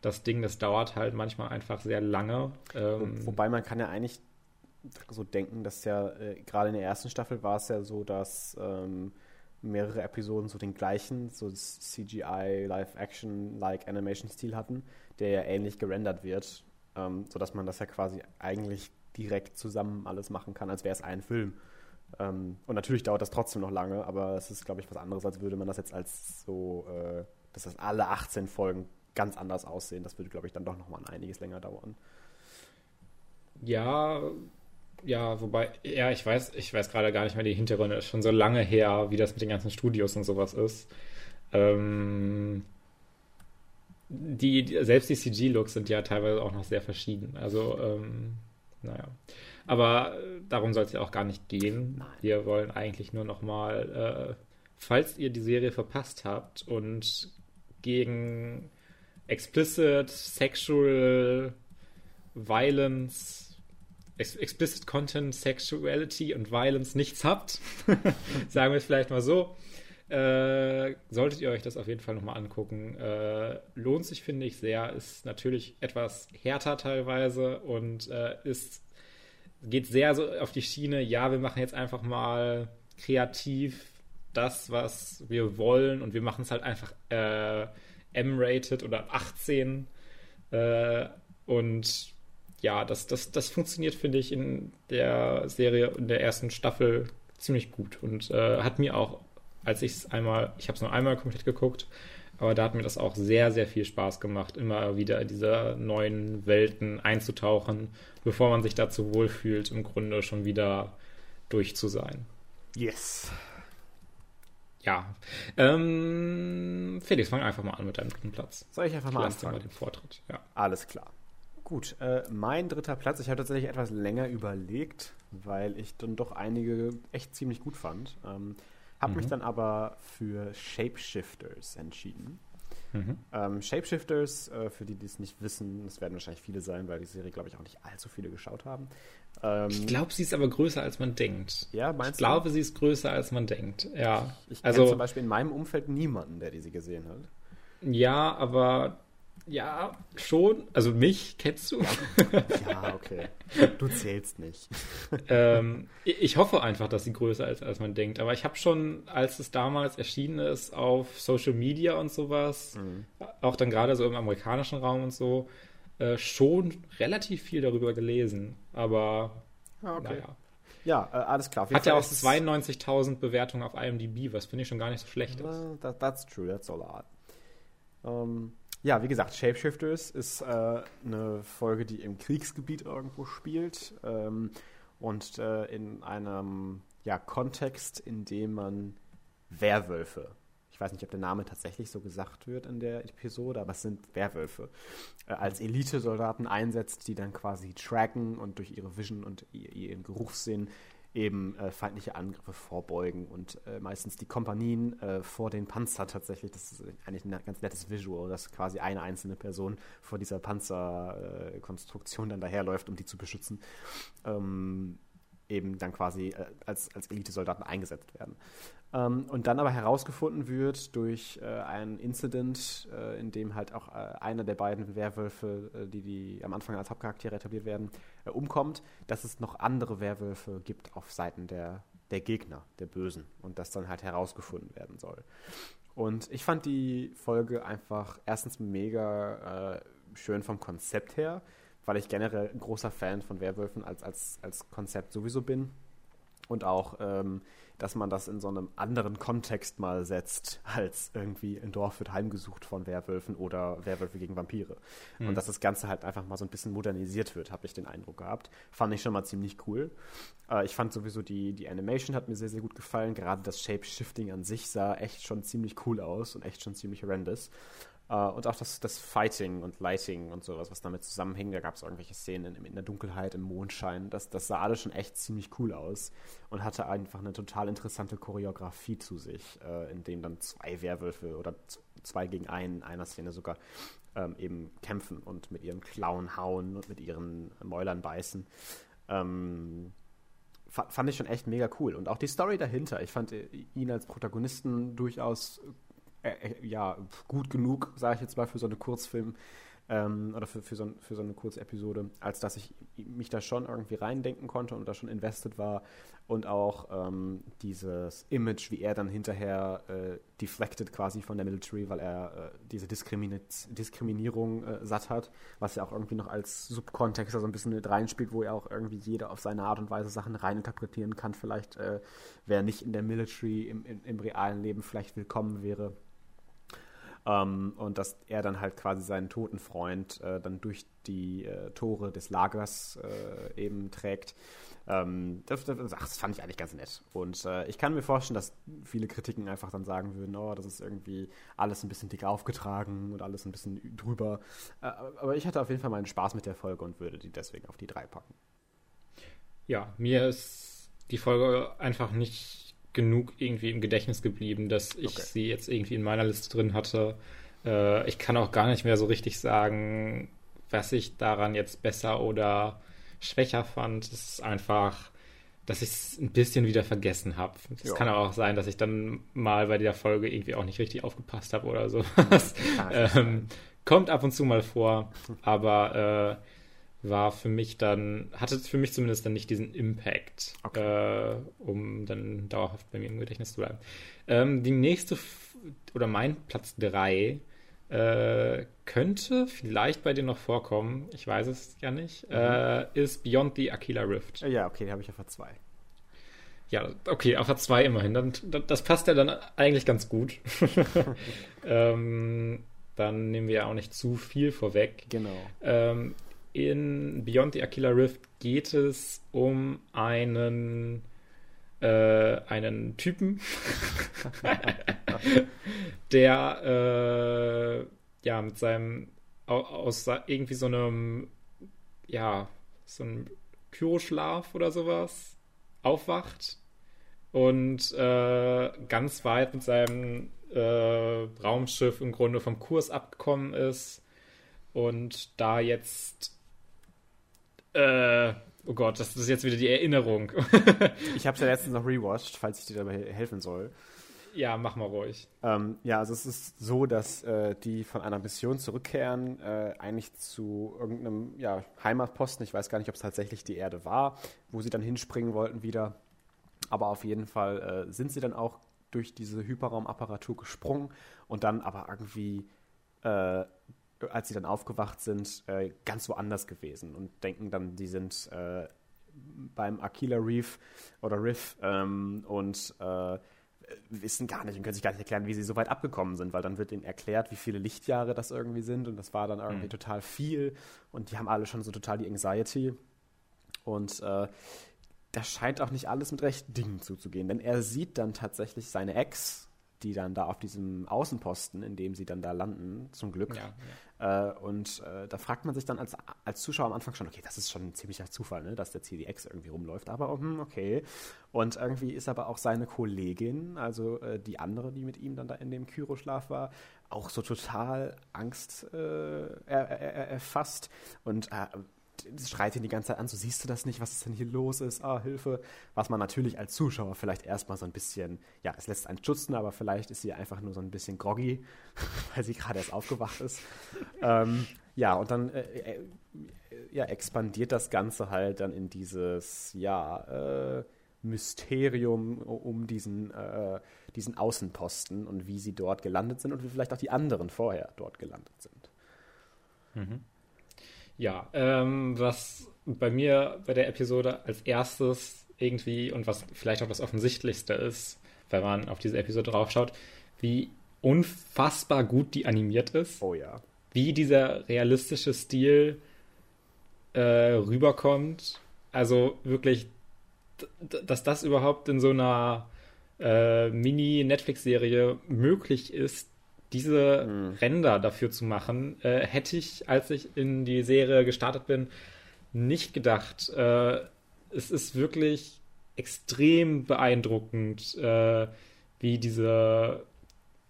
das Ding, das dauert halt manchmal einfach sehr lange. Ähm, Wobei man kann ja eigentlich so denken, dass ja äh, gerade in der ersten Staffel war es ja so, dass ähm, mehrere Episoden so den gleichen, so CGI, Live-Action, like Animation-Stil hatten, der ja ähnlich gerendert wird, ähm, sodass man das ja quasi eigentlich direkt zusammen alles machen kann, als wäre es ein Film. Ähm, und natürlich dauert das trotzdem noch lange, aber es ist, glaube ich, was anderes, als würde man das jetzt als so, äh, dass das alle 18 Folgen ganz anders aussehen. Das würde, glaube ich, dann doch nochmal einiges länger dauern. Ja, ja, wobei, ja, ich weiß, ich weiß gerade gar nicht mehr die Hintergründe. Ist schon so lange her, wie das mit den ganzen Studios und sowas ist. Ähm, die selbst die CG-Looks sind ja teilweise auch noch sehr verschieden. Also, ähm, naja. Aber äh, darum soll es ja auch gar nicht gehen. Nein. Wir wollen eigentlich nur nochmal, äh, falls ihr die Serie verpasst habt und gegen explicit sexual violence, ex explicit content, sexuality und violence nichts habt, sagen wir es vielleicht mal so, äh, solltet ihr euch das auf jeden Fall nochmal angucken. Äh, lohnt sich, finde ich, sehr. Ist natürlich etwas härter teilweise und äh, ist geht sehr so auf die Schiene, ja, wir machen jetzt einfach mal kreativ das, was wir wollen und wir machen es halt einfach äh, M-rated oder 18 äh, und ja, das, das, das funktioniert, finde ich, in der Serie, in der ersten Staffel ziemlich gut und äh, hat mir auch, als ich es einmal, ich habe es nur einmal komplett geguckt, aber da hat mir das auch sehr, sehr viel Spaß gemacht, immer wieder in diese neuen Welten einzutauchen, bevor man sich dazu wohlfühlt, im Grunde schon wieder durch zu sein. Yes. Ja. Ähm, Felix, fang einfach mal an mit deinem dritten Platz. Soll ich einfach mal Lass anfangen? mal den Vortritt. Ja. Alles klar. Gut, äh, mein dritter Platz. Ich habe tatsächlich etwas länger überlegt, weil ich dann doch einige echt ziemlich gut fand. Ähm, habe mich Mhm. dann aber für Shapeshifters entschieden. Mhm. Ähm, Shapeshifters, äh, für die, die es nicht wissen, das werden wahrscheinlich viele sein, weil die Serie, glaube ich, auch nicht allzu viele geschaut haben. Ähm, Ich glaube, sie ist aber größer, als man denkt. ja, Ich meinst glaube, sie ist größer, als man denkt. Ja. du? Ich kenne also, zum Beispiel in meinem Umfeld niemanden, der die sie gesehen hat. ja, aber ja, schon. Also mich kennst du. Ja, okay. Du zählst nicht. ähm, ich hoffe einfach, dass sie größer ist, als man denkt. Aber ich habe schon, als es damals erschienen ist, auf Social Media und sowas, Mhm. auch dann gerade so im amerikanischen Raum und so, äh, schon relativ viel darüber gelesen. Aber Ah, okay. naja. Ja, äh, alles klar. Hat ja auch ist es- 92.000 Bewertungen auf IMDb, was finde ich schon gar nicht so schlecht ist. That, that's true, that's all art. Ähm, ja, wie gesagt, Shapeshifters ist äh, eine Folge, die im Kriegsgebiet irgendwo spielt ähm, und äh, in einem ja, Kontext, in dem man Werwölfe, ich weiß nicht, ob der Name tatsächlich so gesagt wird in der Episode, aber es sind Werwölfe, äh, als Elite-Soldaten einsetzt, die dann quasi tracken und durch ihre Vision und ihren Geruchssinn eben äh, feindliche Angriffe vorbeugen und äh, meistens die Kompanien äh, vor den Panzer tatsächlich, das ist eigentlich ein ganz nettes Visual, dass quasi eine einzelne Person vor dieser Panzerkonstruktion Konstruktion dann daherläuft, um die zu beschützen, ähm, eben dann quasi äh, als, als Elite-Soldaten eingesetzt werden. Ähm, und dann aber herausgefunden wird durch äh, einen Incident, äh, in dem halt auch äh, einer der beiden Werwölfe, äh, die, die am Anfang als Hauptcharaktere etabliert werden, äh, umkommt, dass es noch andere Werwölfe gibt auf Seiten der, der Gegner, der Bösen. Und das dann halt herausgefunden werden soll. Und ich fand die Folge einfach erstens mega schön vom Konzept her, weil ich generell ein großer Fan von Werwölfen als, als, als Konzept sowieso bin. Und auch, ähm, dass man das in so einem anderen Kontext mal setzt, als irgendwie ein Dorf wird heimgesucht von Werwölfen oder Werwölfe gegen Vampire. Mhm. Und dass das Ganze halt einfach mal so ein bisschen modernisiert wird, habe ich den Eindruck gehabt. Fand ich schon mal ziemlich cool. Äh, ich fand sowieso die, die Animation hat mir sehr, sehr gut gefallen. Gerade das Shape-Shifting an sich sah echt schon ziemlich cool aus und echt schon ziemlich horrendous. Äh, und auch das, das Fighting und Lighting und sowas, was damit zusammenhing. Da gab es irgendwelche Szenen in, in der Dunkelheit, im Mondschein. Das, das sah alles schon echt ziemlich cool aus und hatte einfach eine total interessante Choreografie zu sich, äh, in dem dann zwei Werwölfe oder zwei gegen einen in einer Szene sogar ähm, eben kämpfen und mit ihren Klauen hauen und mit ihren Mäulern beißen. Ähm, fa- fand ich schon echt mega cool. Und auch die Story dahinter. Ich fand äh, ihn als Protagonisten durchaus äh, äh, ja, gut genug, sage ich jetzt mal, für so eine Kurzfilm ähm, oder für, für, so, für so eine Kurzepisode, als dass ich mich da schon irgendwie reindenken konnte und da schon invested war. Und auch ähm, dieses Image, wie er dann hinterher äh, deflected quasi von der Military, weil er äh, diese Diskrimini Diskriminierung äh, satt hat, was ja auch irgendwie noch als Subkontext so ein bisschen mit reinspielt, wo ja auch irgendwie jeder auf seine Art und Weise Sachen reininterpretieren kann. Vielleicht, äh, wer nicht in der Military im, im, im realen Leben vielleicht willkommen wäre. Ähm, und dass er dann halt quasi seinen toten Freund äh, dann durch die äh, Tore des Lagers äh, eben trägt. Ähm, das, das, das fand ich eigentlich ganz nett. Und äh, ich kann mir vorstellen, dass viele Kritiken einfach dann sagen würden, oh, das ist irgendwie alles ein bisschen dick aufgetragen und alles ein bisschen drüber. Äh, aber ich hatte auf jeden Fall meinen Spaß mit der Folge und würde die deswegen auf die drei packen. Ja, mir ist die Folge einfach nicht genug irgendwie im Gedächtnis geblieben, dass ich Okay. sie jetzt irgendwie in meiner Liste drin hatte. Äh, ich kann auch gar nicht mehr so richtig sagen, was ich daran jetzt besser oder schwächer fand. Es ist einfach, dass ich es ein bisschen wieder vergessen habe. Es Ja. kann aber auch sein, dass ich dann mal bei der Folge irgendwie auch nicht richtig aufgepasst habe oder so. Kann natürlich ähm, kommt ab und zu mal vor, aber äh, war für mich dann, hatte für mich zumindest dann nicht diesen Impact, äh, um dann dauerhaft bei mir im Gedächtnis zu bleiben. Ähm, die nächste, oder mein Platz 3 äh, könnte vielleicht bei dir noch vorkommen, ich weiß es ja nicht, mhm. äh, ist Beyond the Aquila Rift. Ja, okay, den habe ich auf der 2. Ja, okay, auf der 2 immerhin. Dann, das passt ja dann eigentlich ganz gut. ähm, dann nehmen wir ja auch nicht zu viel vorweg. Genau. Ähm, in Beyond the Aquila Rift geht es um einen äh, einen Typen, der äh, ja mit seinem aus irgendwie so einem ja so einem Kyroschlaf oder sowas aufwacht und äh, ganz weit mit seinem äh, Raumschiff im Grunde vom Kurs abgekommen ist und da jetzt äh, oh Gott, das ist jetzt wieder die Erinnerung. ich habe es ja letztens noch rewatcht, falls ich dir dabei helfen soll. Ja, mach mal ruhig. Ähm, ja, also es ist so, dass äh, die von einer Mission zurückkehren, äh, eigentlich zu irgendeinem ja, Heimatposten. Ich weiß gar nicht, ob es tatsächlich die Erde war, wo sie dann hinspringen wollten wieder. Aber auf jeden Fall äh, sind sie dann auch durch diese Hyperraumapparatur gesprungen und dann aber irgendwie äh, als sie dann aufgewacht sind, äh, ganz woanders gewesen und denken dann, die sind äh, beim Aquila Reef oder Riff ähm, und äh, wissen gar nicht und können sich gar nicht erklären, wie sie so weit abgekommen sind, weil dann wird ihnen erklärt, wie viele Lichtjahre das irgendwie sind und das war dann irgendwie mhm. total viel und die haben alle schon so total die Anxiety und äh, da scheint auch nicht alles mit rechten Dingen zuzugehen, denn er sieht dann tatsächlich seine Ex, die dann da auf diesem Außenposten, in dem sie dann da landen, zum Glück. Ja, und äh, da fragt man sich dann als, als Zuschauer am Anfang schon, okay, das ist schon ein ziemlicher Zufall, ne, dass der CDX irgendwie rumläuft, aber hm, okay. Und irgendwie ist aber auch seine Kollegin, also äh, die andere, die mit ihm dann da in dem Kyroschlaf war, auch so total Angst äh, erfasst und äh, schreit ihn die ganze Zeit an, so siehst du das nicht, was denn hier los ist, ah, Hilfe. Was man natürlich als Zuschauer vielleicht erstmal so ein bisschen, ja, es lässt einen schützen, aber vielleicht ist sie einfach nur so ein bisschen groggy, weil sie gerade erst aufgewacht ist. ähm, ja, und dann äh, äh, ja, expandiert das Ganze halt dann in dieses, ja, äh, Mysterium um diesen, äh, diesen Außenposten und wie sie dort gelandet sind und wie vielleicht auch die anderen vorher dort gelandet sind. Mhm. Ja, ähm, was bei mir bei der Episode als erstes irgendwie und was vielleicht auch das Offensichtlichste ist, wenn man auf diese Episode draufschaut, wie unfassbar gut die animiert ist. Oh ja. Wie dieser realistische Stil äh, rüberkommt. Also wirklich, dass das überhaupt in so einer äh, Mini-Netflix-Serie möglich ist, diese mhm. Ränder dafür zu machen, äh, hätte ich, als ich in die Serie gestartet bin, nicht gedacht. Äh, es ist wirklich extrem beeindruckend, äh, wie diese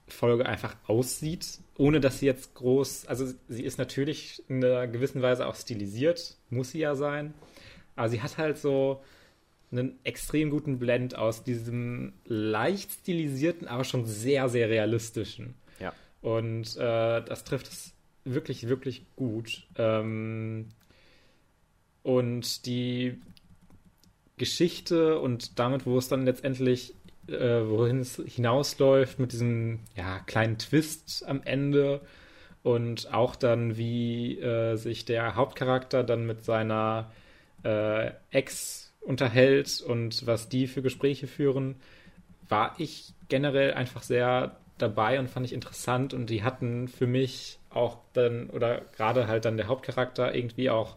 Folge einfach aussieht, ohne dass sie jetzt groß, also sie ist natürlich in einer gewissen Weise auch stilisiert, muss sie ja sein, aber sie hat halt so einen extrem guten Blend aus diesem leicht stilisierten, aber schon sehr, sehr realistischen. Und äh, das trifft es wirklich, wirklich gut. Ähm, und die Geschichte und damit, wo es dann letztendlich, äh, wohin es hinausläuft, mit diesem ja, kleinen Twist am Ende und auch dann, wie äh, sich der Hauptcharakter dann mit seiner äh, Ex unterhält und was die für Gespräche führen, war ich generell einfach sehr dabei und fand ich interessant und die hatten für mich auch dann, oder gerade halt dann der Hauptcharakter irgendwie auch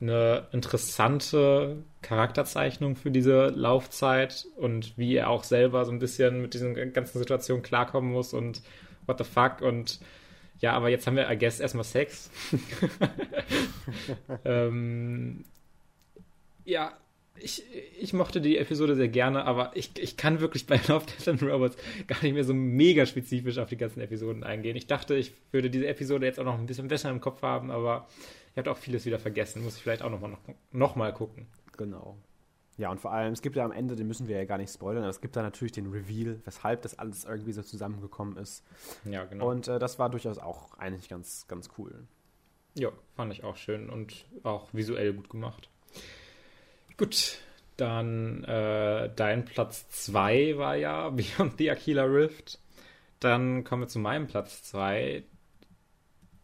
eine interessante Charakterzeichnung für diese Laufzeit und wie er auch selber so ein bisschen mit diesen ganzen Situationen klarkommen muss und what the fuck und ja, aber jetzt haben wir, I guess, erstmal Sex. ähm, ja, ich, ich mochte die Episode sehr gerne, aber ich, ich kann wirklich bei Love, Death and Robots gar nicht mehr so mega spezifisch auf die ganzen Episoden eingehen. Ich dachte, ich würde diese Episode jetzt auch noch ein bisschen besser im Kopf haben, aber ich habe auch vieles wieder vergessen. Muss ich vielleicht auch nochmal noch, noch mal gucken. Genau. Ja, und vor allem, es gibt ja am Ende, den müssen wir ja gar nicht spoilern, aber es gibt da natürlich den Reveal, weshalb das alles irgendwie so zusammengekommen ist. Ja, genau. Und äh, das war durchaus auch eigentlich ganz, ganz cool. Ja, fand ich auch schön und auch visuell gut gemacht. Gut, dann äh, dein Platz 2 war ja Beyond the Aquila Rift. Dann kommen wir zu meinem Platz 2.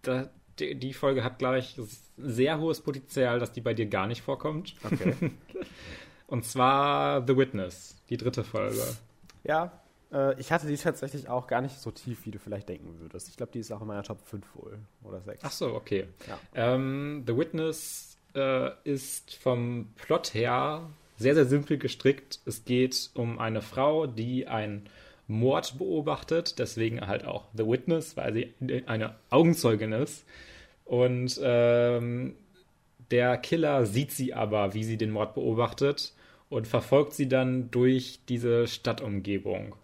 da, die, die Folge hat, glaube ich, sehr hohes Potenzial, dass die bei dir gar nicht vorkommt. Okay. Und zwar The Witness, die dritte Folge. Ja, äh, ich hatte die tatsächlich auch gar nicht so tief, wie du vielleicht denken würdest. Ich glaube, die ist auch in meiner Top 5 wohl oder 6. Ach so, okay. Ja. Ähm, The Witness äh, ist vom Plot her sehr, sehr simpel gestrickt. Es geht um eine Frau, die einen Mord beobachtet, deswegen halt auch The Witness, weil sie eine Augenzeugin ist. Und ähm, der Killer sieht sie aber, wie sie den Mord beobachtet und verfolgt sie dann durch diese Stadtumgebung.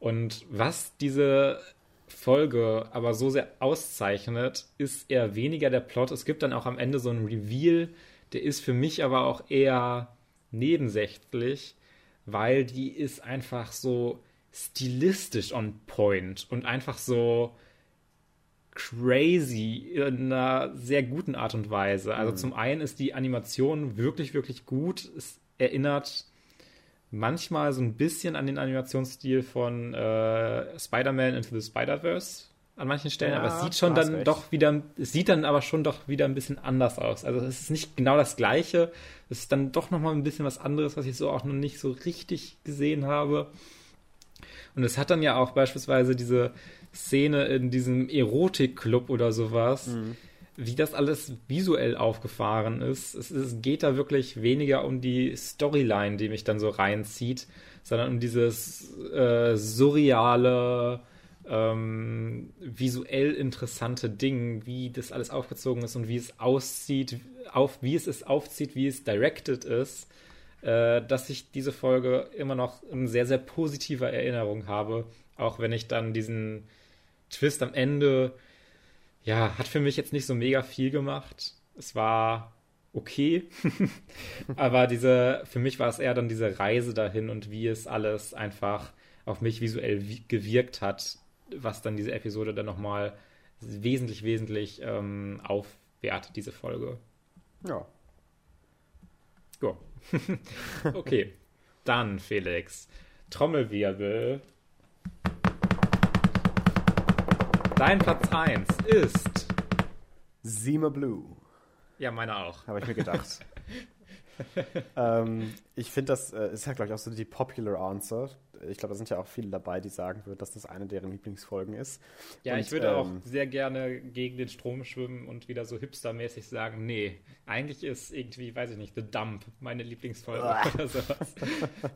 Und was diese Folge aber so sehr auszeichnet, ist eher weniger der Plot. Es gibt dann auch am Ende so einen Reveal, der ist für mich aber auch eher nebensächlich, weil die ist einfach so stilistisch on point und einfach so crazy in einer sehr guten Art und Weise. Also mhm. zum einen ist die Animation wirklich, wirklich gut. Es erinnert manchmal so ein bisschen an den Animationsstil von äh, Spider-Man Into the Spider-Verse an manchen Stellen, ja, aber es sieht schon dann recht. doch wieder, es sieht dann aber schon doch wieder ein bisschen anders aus. Also es ist nicht genau das Gleiche, es ist dann doch nochmal ein bisschen was anderes, was ich so auch noch nicht so richtig gesehen habe. Und es hat dann ja auch beispielsweise diese Szene in diesem Erotikclub oder sowas, mhm. Wie das alles visuell aufgefahren ist. Es, es geht da wirklich weniger um die Storyline, die mich dann so reinzieht, sondern um dieses äh, surreale, ähm, visuell interessante Ding, wie das alles aufgezogen ist und wie es aussieht, auf, wie es es aufzieht, wie es directed ist, äh, dass ich diese Folge immer noch in sehr, sehr positiver Erinnerung habe, auch wenn ich dann diesen Twist am Ende, ja, hat für mich jetzt nicht so mega viel gemacht. Es war okay, aber diese, für mich war es eher dann diese Reise dahin und wie es alles einfach auf mich visuell gewirkt hat, was dann diese Episode dann nochmal wesentlich, wesentlich ähm, aufwertet, diese Folge. Ja. Ja. okay. Dann, Felix. Trommelwirbel. Dein Platz 1 ist. Zima Blue. Ja, meine auch. Habe ich mir gedacht. ähm, ich finde, das äh, ist ja, glaube ich, auch so die popular answer. Ich glaube, da sind ja auch viele dabei, die sagen würden, dass das eine deren Lieblingsfolgen ist. Ja, und, ich würde ähm, auch sehr gerne gegen den Strom schwimmen und wieder so hipstermäßig sagen, nee, eigentlich ist irgendwie, weiß ich nicht, The Dump meine Lieblingsfolge oder sowas.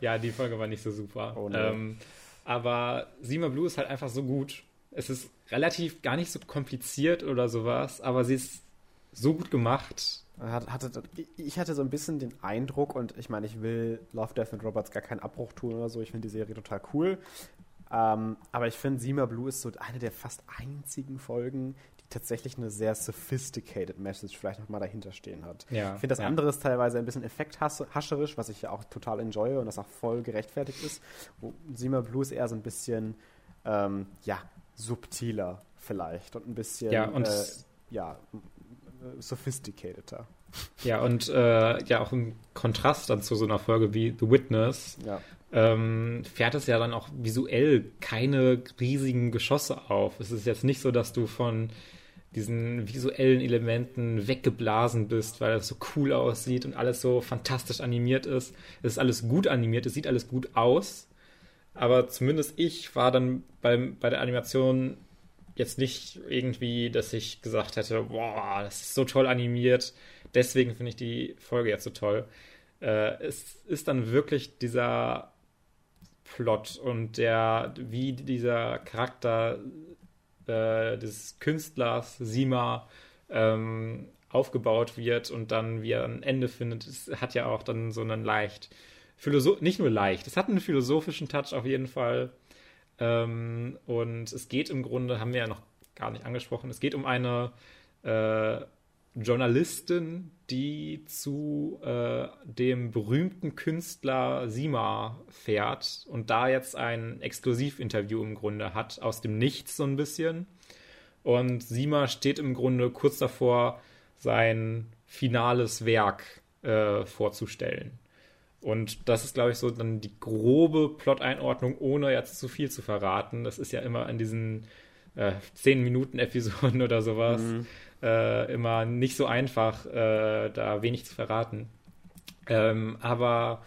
ja, die Folge war nicht so super. Oh, nee. ähm, aber Sima Blue ist halt einfach so gut es ist relativ gar nicht so kompliziert oder sowas, aber sie ist so gut gemacht. Hatte, ich hatte so ein bisschen den Eindruck, und ich meine, ich will Love, Death and Robots gar keinen Abbruch tun oder so. Ich finde die Serie total cool. Ähm, aber ich finde, Sima Blue ist so eine der fast einzigen Folgen, die tatsächlich eine sehr sophisticated Message vielleicht nochmal dahinter stehen hat. Ja, ich finde, das ja. andere ist teilweise ein bisschen effekthascherisch, was ich ja auch total enjoye und das auch voll gerechtfertigt ist. Sima Blue ist eher so ein bisschen, ähm, ja, subtiler vielleicht und ein bisschen ja, und äh, ja, sophisticateder. Ja, und äh, ja, auch im Kontrast dann zu so einer Folge wie The Witness ja. ähm, fährt es ja dann auch visuell keine riesigen Geschosse auf. Es ist jetzt nicht so, dass du von diesen visuellen Elementen weggeblasen bist, weil es so cool aussieht und alles so fantastisch animiert ist. Es ist alles gut animiert, es sieht alles gut aus, aber zumindest ich war dann beim, bei der Animation jetzt nicht irgendwie, dass ich gesagt hätte, boah, das ist so toll animiert, deswegen finde ich die Folge jetzt so toll. Äh, es ist dann wirklich dieser Plot und der, wie dieser Charakter äh, des Künstlers Sima ähm, aufgebaut wird und dann wie er ein Ende findet, es hat ja auch dann so einen leicht Philosoph nicht nur leicht, es hat einen philosophischen Touch auf jeden Fall. Ähm, und es geht im Grunde, haben wir ja noch gar nicht angesprochen, es geht um eine äh, Journalistin, die zu äh, dem berühmten Künstler Sima fährt und da jetzt ein Exklusivinterview im Grunde hat, aus dem Nichts so ein bisschen. Und Sima steht im Grunde kurz davor, sein finales Werk äh, vorzustellen. Und das ist, glaube ich, so dann die grobe Plot-Einordnung, ohne jetzt zu viel zu verraten. Das ist ja immer in diesen äh, 10 Minuten Episoden oder sowas mhm. äh, immer nicht so einfach, äh, da wenig zu verraten. Ähm, aber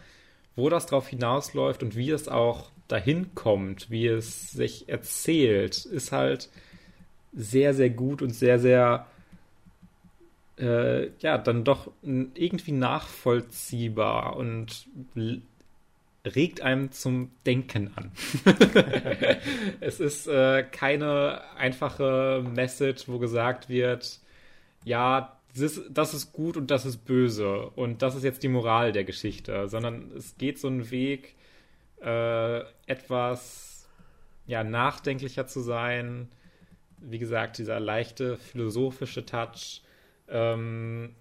wo das drauf hinausläuft und wie es auch dahin kommt, wie es sich erzählt, ist halt sehr, sehr gut und sehr, sehr äh, ja, dann doch irgendwie nachvollziehbar und regt einem zum Denken an. es ist äh, keine einfache Message, wo gesagt wird, ja, das ist, das ist, gut und das ist böse und das ist jetzt die Moral der Geschichte, sondern es geht so einen Weg, äh, etwas ja, nachdenklicher zu sein. Wie gesagt, dieser leichte philosophische Touch. Ähm,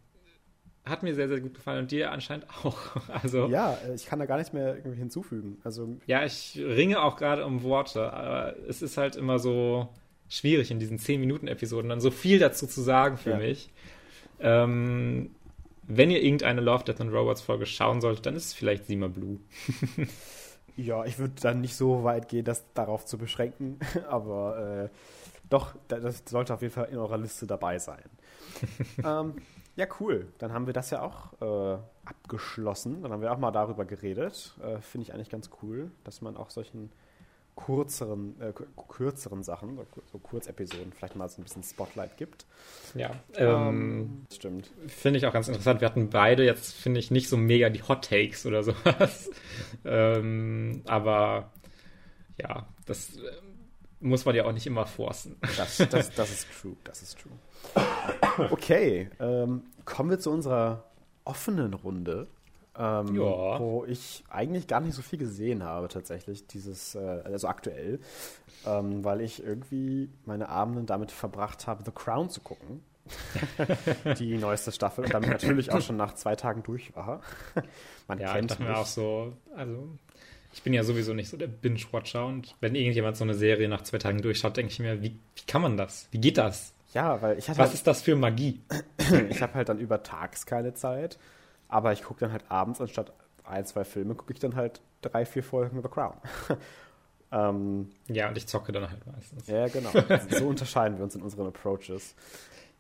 hat mir sehr, sehr gut gefallen und dir anscheinend auch. Also, ja, ich kann da gar nicht mehr irgendwie hinzufügen. Also, ja, ich ringe auch gerade um Worte, aber es ist halt immer so schwierig in diesen 10-Minuten-Episoden dann so viel dazu zu sagen für ja. mich. Ähm, wenn ihr irgendeine Love, Death and Robots Folge schauen solltet, dann ist es vielleicht Sima Blue. ja, ich würde dann nicht so weit gehen, das darauf zu beschränken, aber äh, doch, das sollte auf jeden Fall in eurer Liste dabei sein. ähm, ja, cool. Dann haben wir das ja auch äh, abgeschlossen. Dann haben wir auch mal darüber geredet. Äh, Finde ich eigentlich ganz cool, dass man auch solchen kürzeren, äh, kürzeren Sachen, so Kurzepisoden, vielleicht mal so ein bisschen Spotlight gibt. Ja, ähm, ähm, stimmt. Finde ich auch ganz interessant. Wir hatten beide jetzt, finde ich, nicht so mega die Hot Takes oder sowas. ähm, aber ja, das äh, muss man ja auch nicht immer forcen. Das, das, das ist true, das ist true. Okay, ähm, kommen wir zu unserer offenen Runde ähm, ja. wo ich eigentlich gar nicht so viel gesehen habe tatsächlich, dieses, äh, also aktuell, ähm, weil ich irgendwie meine Abende damit verbracht habe, The Crown zu gucken. die neueste Staffel und damit natürlich auch schon nach zwei Tagen durch war. Man ja, kennt ich dachte mir auch so, also ich bin ja sowieso nicht so der Binge-Watcher und wenn irgendjemand so eine Serie nach zwei Tagen durchschaut, denke ich mir, wie, wie kann man das? Wie geht das? Ja, weil ich hatte. Was halt, ist das für Magie? ich habe halt dann über Tags keine Zeit aber ich gucke dann halt abends, anstatt ein, zwei Filme, gucke ich dann halt drei, vier Folgen The Crown. ähm, ja, und ich zocke dann halt meistens. Ja, genau. Also so unterscheiden wir uns in unseren Approaches.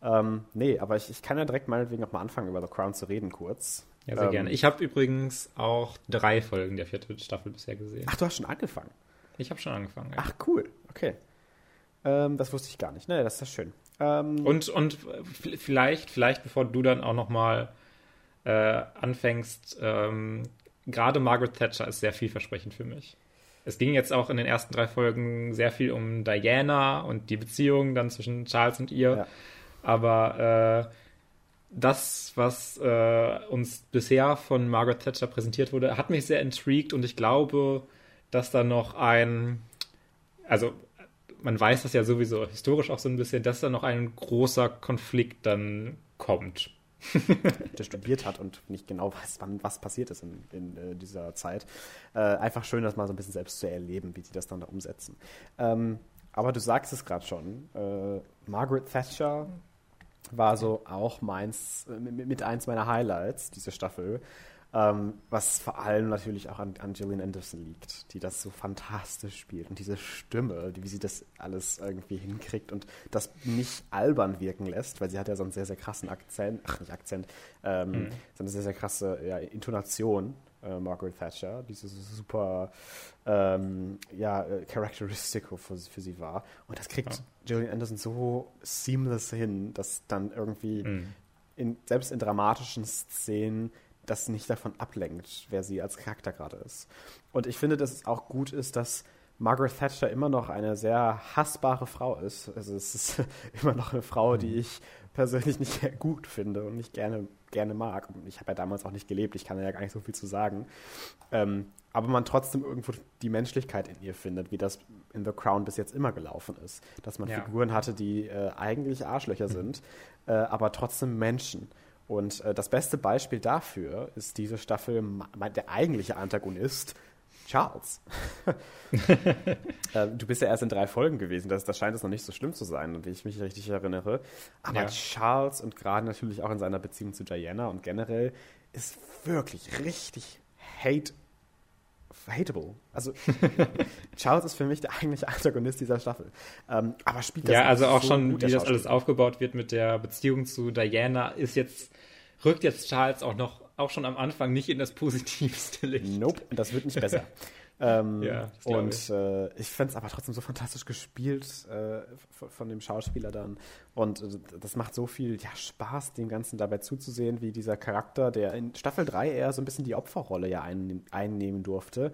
Ähm, nee, aber ich, ich kann ja direkt meinetwegen auch mal anfangen, über The Crown zu reden, kurz. Ja, sehr ähm, gerne. Ich habe übrigens auch drei Folgen der vierten Staffel bisher gesehen. Ach, du hast schon angefangen? Ich habe schon angefangen. Ja. Ach, cool. Okay. Ähm, das wusste ich gar nicht. Naja, das ist ja schön. Ähm, und, und vielleicht, vielleicht, bevor du dann auch noch mal äh, anfängst, ähm, gerade Margaret Thatcher ist sehr vielversprechend für mich. Es ging jetzt auch in den ersten drei Folgen sehr viel um Diana und die Beziehung dann zwischen Charles und ihr. Ja. Aber äh, das, was äh, uns bisher von Margaret Thatcher präsentiert wurde, hat mich sehr intrigued und ich glaube, dass da noch ein, also man weiß das ja sowieso historisch auch so ein bisschen, dass da noch ein großer Konflikt dann kommt der studiert hat und nicht genau weiß, wann was passiert ist in, in äh, dieser Zeit. Äh, einfach schön, das mal so ein bisschen selbst zu erleben, wie sie das dann da umsetzen. Ähm, aber du sagst es gerade schon, äh, Margaret Thatcher war so auch meins, äh, mit, mit eins meiner Highlights, diese Staffel. Ähm, was vor allem natürlich auch an, an Gillian Anderson liegt, die das so fantastisch spielt und diese Stimme, wie sie das alles irgendwie hinkriegt und das nicht albern wirken lässt, weil sie hat ja so einen sehr, sehr krassen Akzent, ach nicht Akzent, ähm, mhm. so eine sehr, sehr krasse ja, Intonation, äh, Margaret Thatcher, die so super ähm, ja, äh, Characteristical für, für sie war. Und das kriegt ja. Gillian Anderson so seamless hin, dass dann irgendwie mhm. in, selbst in dramatischen Szenen das nicht davon ablenkt, wer sie als Charakter gerade ist. Und ich finde, dass es auch gut ist, dass Margaret Thatcher immer noch eine sehr hassbare Frau ist. Also es ist immer noch eine Frau, die mhm. ich persönlich nicht gut finde und nicht gerne, gerne mag. Ich habe ja damals auch nicht gelebt, ich kann ja gar nicht so viel zu sagen. Ähm, aber man trotzdem irgendwo die Menschlichkeit in ihr findet, wie das in The Crown bis jetzt immer gelaufen ist. Dass man ja. Figuren hatte, die äh, eigentlich Arschlöcher sind, äh, aber trotzdem Menschen. Und äh, das beste Beispiel dafür ist diese Staffel, der eigentliche Antagonist, Charles. äh, du bist ja erst in drei Folgen gewesen, das, das scheint es noch nicht so schlimm zu sein, wie ich mich richtig erinnere. Aber ja. Charles und gerade natürlich auch in seiner Beziehung zu Diana und generell ist wirklich richtig hate hateable. Also Charles ist für mich der eigentliche Antagonist dieser Staffel. Ähm, aber spielt das Ja, also auch so schon, gut, wie das alles aufgebaut wird mit der Beziehung zu Diana, ist jetzt, rückt jetzt Charles auch noch, auch schon am Anfang nicht in das positivste Licht. Nope, das wird nicht besser. Ähm, ja, und ich, äh, ich fände es aber trotzdem so fantastisch gespielt äh, von dem Schauspieler dann. Und äh, das macht so viel ja, Spaß, dem Ganzen dabei zuzusehen, wie dieser Charakter, der in Staffel 3 eher so ein bisschen die Opferrolle ja ein, einnehmen durfte,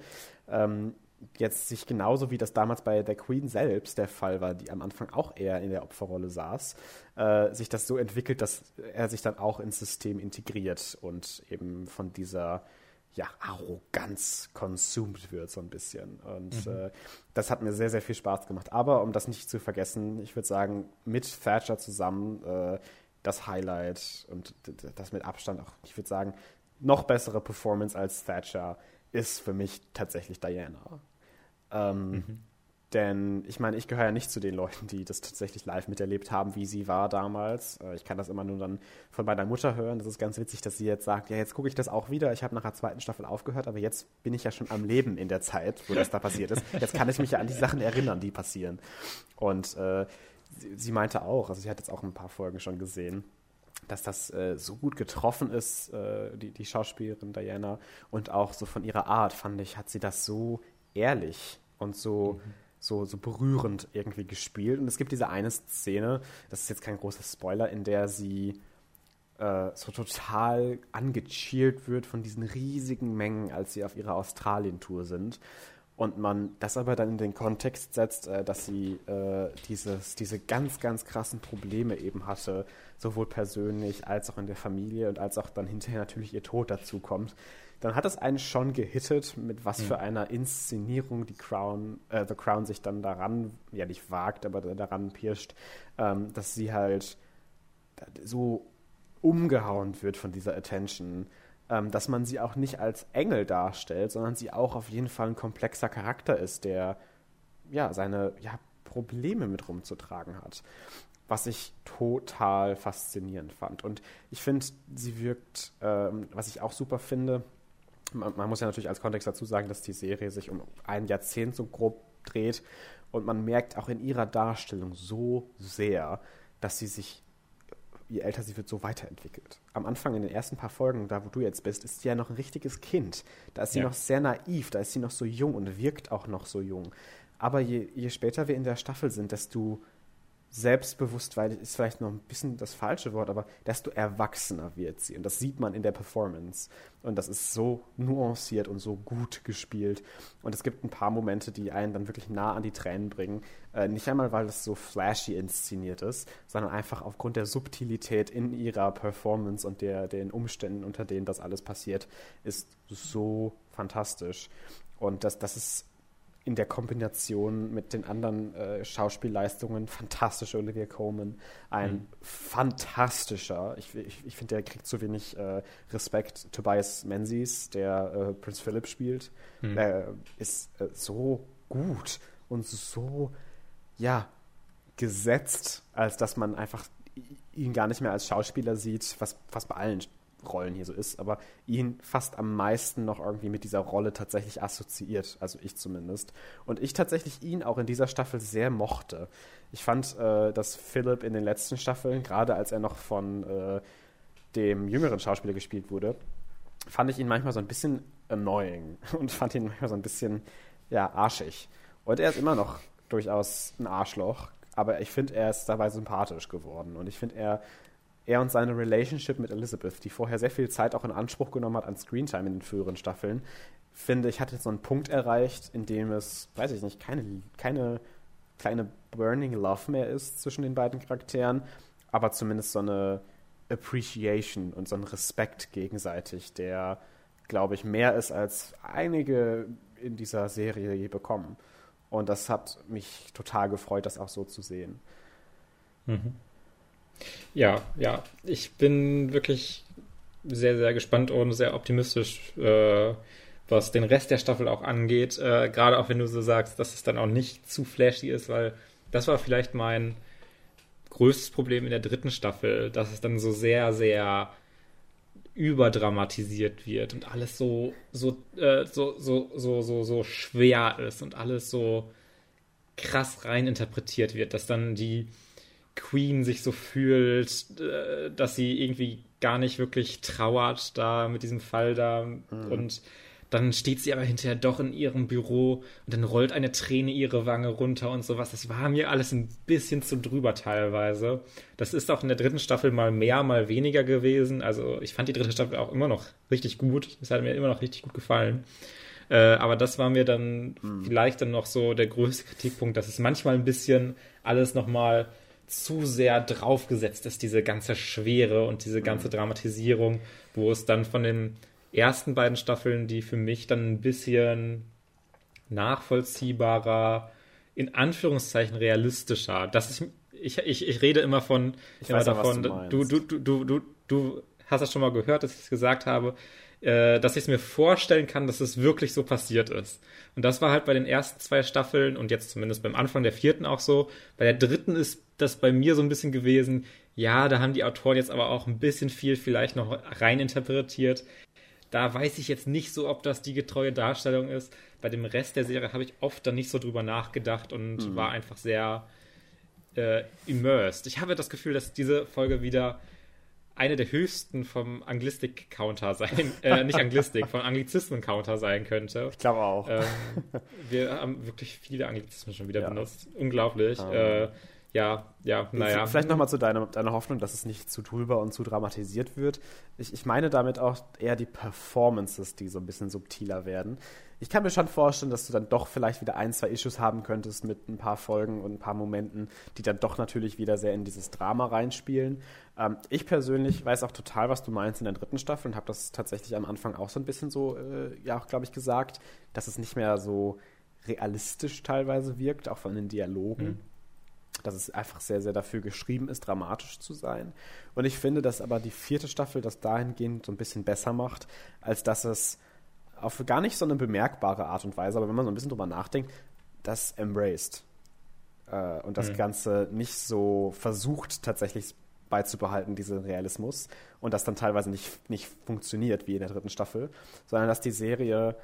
ähm, jetzt sich genauso wie das damals bei der Queen selbst der Fall war, die am Anfang auch eher in der Opferrolle saß, äh, sich das so entwickelt, dass er sich dann auch ins System integriert und eben von dieser ja, Arroganz consumed wird, so ein bisschen. Und mhm. äh, das hat mir sehr, sehr viel Spaß gemacht. Aber um das nicht zu vergessen, ich würde sagen, mit Thatcher zusammen äh, das Highlight und das mit Abstand auch, ich würde sagen, noch bessere Performance als Thatcher ist für mich tatsächlich Diana. Ähm, mhm. Denn ich meine, ich gehöre ja nicht zu den Leuten, die das tatsächlich live miterlebt haben, wie sie war damals. Äh, ich kann das immer nur dann von meiner Mutter hören. Das ist ganz witzig, dass sie jetzt sagt, ja, jetzt gucke ich das auch wieder. Ich habe nach der zweiten Staffel aufgehört, aber jetzt bin ich ja schon am Leben in der Zeit, wo das da passiert ist. Jetzt kann ich mich ja an die Sachen erinnern, die passieren. Und äh, sie, sie, meinte auch, also sie hat jetzt auch ein paar Folgen schon gesehen, dass das äh, so gut getroffen ist, äh, die, die Schauspielerin Diana. Und auch so von ihrer Art, fand ich, hat sie das so ehrlich und so... Mhm so, so berührend irgendwie gespielt. Und es gibt diese eine Szene, das ist jetzt kein großer Spoiler, in der sie äh, so total angechillt wird von diesen riesigen Mengen, als sie auf ihrer Australien-Tour sind. Und man das aber dann in den Kontext setzt, äh, dass sie äh, dieses, diese ganz, ganz krassen Probleme eben hatte, sowohl persönlich als auch in der Familie und als auch dann hinterher natürlich ihr Tod dazu kommt dann hat es einen schon gehittet, mit was für einer Inszenierung die Crown, äh, The Crown sich dann daran, ja nicht wagt, aber daran pirscht, ähm, dass sie halt so umgehauen wird von dieser Attention, ähm, dass man sie auch nicht als Engel darstellt, sondern sie auch auf jeden Fall ein komplexer Charakter ist, der ja seine ja, Probleme mit rumzutragen hat. Was ich total faszinierend fand. Und ich finde, sie wirkt, ähm, was ich auch super finde, man, man, muss ja natürlich als Kontext dazu sagen, dass die Serie sich um ein Jahrzehnt so grob dreht und man merkt auch in ihrer Darstellung so sehr, dass sie sich, je älter sie wird, so weiterentwickelt. Am Anfang in den ersten paar Folgen, da wo du jetzt bist, ist sie ja noch ein richtiges Kind. Da ist sie ja. noch sehr naiv, da ist sie noch so jung und wirkt auch noch so jung. Aber je, je später wir in der Staffel sind, desto selbstbewusst, weil ist vielleicht noch ein bisschen das falsche Wort, aber desto erwachsener wird sie. Und das sieht man in der Performance. Und das ist so nuanciert und so gut gespielt. Und es gibt ein paar Momente, die einen dann wirklich nah an die Tränen bringen. Äh, nicht einmal, weil es so flashy inszeniert ist, sondern einfach aufgrund der Subtilität in ihrer Performance und der, den Umständen, unter denen das alles passiert, ist so fantastisch. Und das, das ist in der Kombination mit den anderen äh, Schauspielleistungen fantastische Olivia Coleman, ein mhm. fantastischer, ich, ich, ich finde, der kriegt zu wenig äh, Respekt. Tobias Menzies, der äh, Prince Philip spielt, mhm. ist äh, so gut und so, ja, gesetzt, als dass man einfach ihn gar nicht mehr als Schauspieler sieht, was, was bei allen Rollen hier so ist, aber ihn fast am meisten noch irgendwie mit dieser Rolle tatsächlich assoziiert, also ich zumindest. Und ich tatsächlich ihn auch in dieser Staffel sehr mochte. Ich fand, äh, dass Philip in den letzten Staffeln, gerade als er noch von äh, dem jüngeren Schauspieler gespielt wurde, fand ich ihn manchmal so ein bisschen annoying und fand ihn manchmal so ein bisschen, ja, arschig. Und er ist immer noch durchaus ein Arschloch, aber ich finde, er ist dabei sympathisch geworden. Und ich finde, er er und seine Relationship mit Elizabeth, die vorher sehr viel Zeit auch in Anspruch genommen hat an Screentime in den früheren Staffeln, finde ich, hat jetzt so einen Punkt erreicht, in dem es, weiß ich nicht, keine, keine kleine Burning Love mehr ist zwischen den beiden Charakteren, aber zumindest so eine Appreciation und so ein Respekt gegenseitig, der, glaube ich, mehr ist als einige in dieser Serie je bekommen. Und das hat mich total gefreut, das auch so zu sehen. Mhm. Ja, ja, ich bin wirklich sehr, sehr gespannt und sehr optimistisch, äh, was den Rest der Staffel auch angeht. Äh, Gerade auch wenn du so sagst, dass es dann auch nicht zu flashy ist, weil das war vielleicht mein größtes Problem in der dritten Staffel, dass es dann so sehr, sehr überdramatisiert wird und alles so, so, äh, so, so, so, so, so schwer ist und alles so krass reininterpretiert wird, dass dann die Queen sich so fühlt, äh, dass sie irgendwie gar nicht wirklich trauert da mit diesem Fall da mhm. und dann steht sie aber hinterher doch in ihrem Büro und dann rollt eine Träne ihre Wange runter und sowas. Das war mir alles ein bisschen zu drüber teilweise. Das ist auch in der dritten Staffel mal mehr, mal weniger gewesen. Also ich fand die dritte Staffel auch immer noch richtig gut. Es hat mir immer noch richtig gut gefallen. Äh, aber das war mir dann mhm. vielleicht dann noch so der größte Kritikpunkt, dass es manchmal ein bisschen alles nochmal zu sehr draufgesetzt ist, diese ganze Schwere und diese ganze mhm. Dramatisierung, wo es dann von den ersten beiden Staffeln, die für mich dann ein bisschen nachvollziehbarer, in Anführungszeichen realistischer. Das ist, ich, ich, ich rede immer von, ich immer weiß davon, ja, du, du, du, du, du, du hast das schon mal gehört, dass ich es gesagt habe, äh, dass ich es mir vorstellen kann, dass es wirklich so passiert ist. Und das war halt bei den ersten zwei Staffeln und jetzt zumindest beim Anfang der vierten auch so. Bei der dritten ist das bei mir so ein bisschen gewesen, ja, da haben die Autoren jetzt aber auch ein bisschen viel vielleicht noch reininterpretiert. Da weiß ich jetzt nicht so, ob das die getreue Darstellung ist. Bei dem Rest der Serie habe ich oft dann nicht so drüber nachgedacht und mhm. war einfach sehr äh, immersed. Ich habe das Gefühl, dass diese Folge wieder eine der höchsten vom Anglistik-Counter sein, äh, nicht Anglistik, von Anglizismen-Counter sein könnte. Ich glaube auch. Ähm, wir haben wirklich viele Anglizismen schon wieder ja. benutzt. Unglaublich. Um. Äh, ja, ja, naja. Vielleicht nochmal zu deiner, deiner Hoffnung, dass es nicht zu drüber und zu dramatisiert wird. Ich, ich meine damit auch eher die Performances, die so ein bisschen subtiler werden. Ich kann mir schon vorstellen, dass du dann doch vielleicht wieder ein, zwei Issues haben könntest mit ein paar Folgen und ein paar Momenten, die dann doch natürlich wieder sehr in dieses Drama reinspielen. Ähm, ich persönlich weiß auch total, was du meinst in der dritten Staffel und habe das tatsächlich am Anfang auch so ein bisschen so, äh, ja, auch glaube ich, gesagt, dass es nicht mehr so realistisch teilweise wirkt, auch von den Dialogen. Mhm dass es einfach sehr, sehr dafür geschrieben ist, dramatisch zu sein. Und ich finde, dass aber die vierte Staffel das dahingehend so ein bisschen besser macht, als dass es auf gar nicht so eine bemerkbare Art und Weise, aber wenn man so ein bisschen drüber nachdenkt, das embraced. Äh, und das mhm. Ganze nicht so versucht, tatsächlich beizubehalten, diesen Realismus. Und das dann teilweise nicht, nicht funktioniert wie in der dritten Staffel, sondern dass die Serie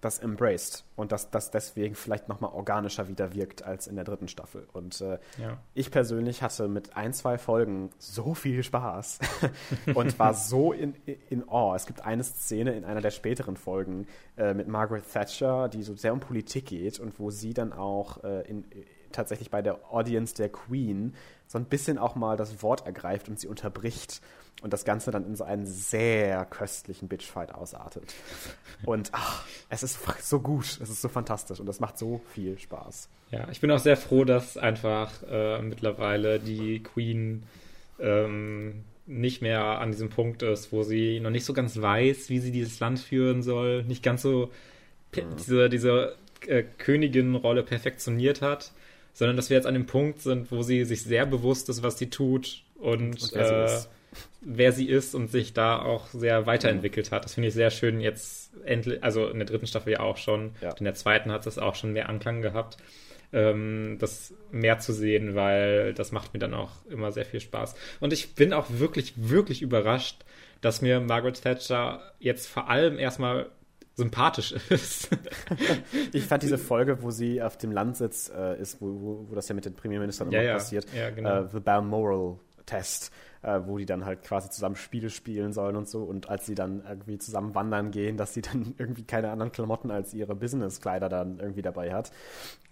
das embraced und dass das deswegen vielleicht nochmal organischer wieder wirkt als in der dritten Staffel. Und äh, ja. ich persönlich hatte mit ein, zwei Folgen so viel Spaß und war so in, in Awe. Es gibt eine Szene in einer der späteren Folgen äh, mit Margaret Thatcher, die so sehr um Politik geht und wo sie dann auch äh, in, tatsächlich bei der Audience der Queen so ein bisschen auch mal das Wort ergreift und sie unterbricht und das Ganze dann in so einen sehr köstlichen Bitchfight ausartet. Und ach, es ist so gut, es ist so fantastisch und es macht so viel Spaß. Ja, ich bin auch sehr froh, dass einfach äh, mittlerweile die Queen ähm, nicht mehr an diesem Punkt ist, wo sie noch nicht so ganz weiß, wie sie dieses Land führen soll, nicht ganz so mhm. diese, diese äh, Königin-Rolle perfektioniert hat, sondern dass wir jetzt an dem Punkt sind, wo sie sich sehr bewusst ist, was sie tut und, und wer, äh, sie wer, sie ist und sich da auch sehr weiterentwickelt hat. Das finde ich sehr schön jetzt endlich, also in der dritten Staffel ja auch schon, ja. in der zweiten hat es auch schon mehr Anklang gehabt, ähm, das mehr zu sehen, weil das macht mir dann auch immer sehr viel Spaß. Und ich bin auch wirklich, wirklich überrascht, dass mir Margaret Thatcher jetzt vor allem erstmal sympathisch ist. ich fand diese Folge, wo sie auf dem Landsitz äh, ist, wo, wo, wo, das ja mit den Premierministern ja, immer ja. passiert, ja, genau. äh, The Balmoral Test, äh, wo die dann halt quasi zusammen Spiele spielen sollen und so. Und als sie dann irgendwie zusammen wandern gehen, dass sie dann irgendwie keine anderen Klamotten als ihre Businesskleider dann irgendwie dabei hat.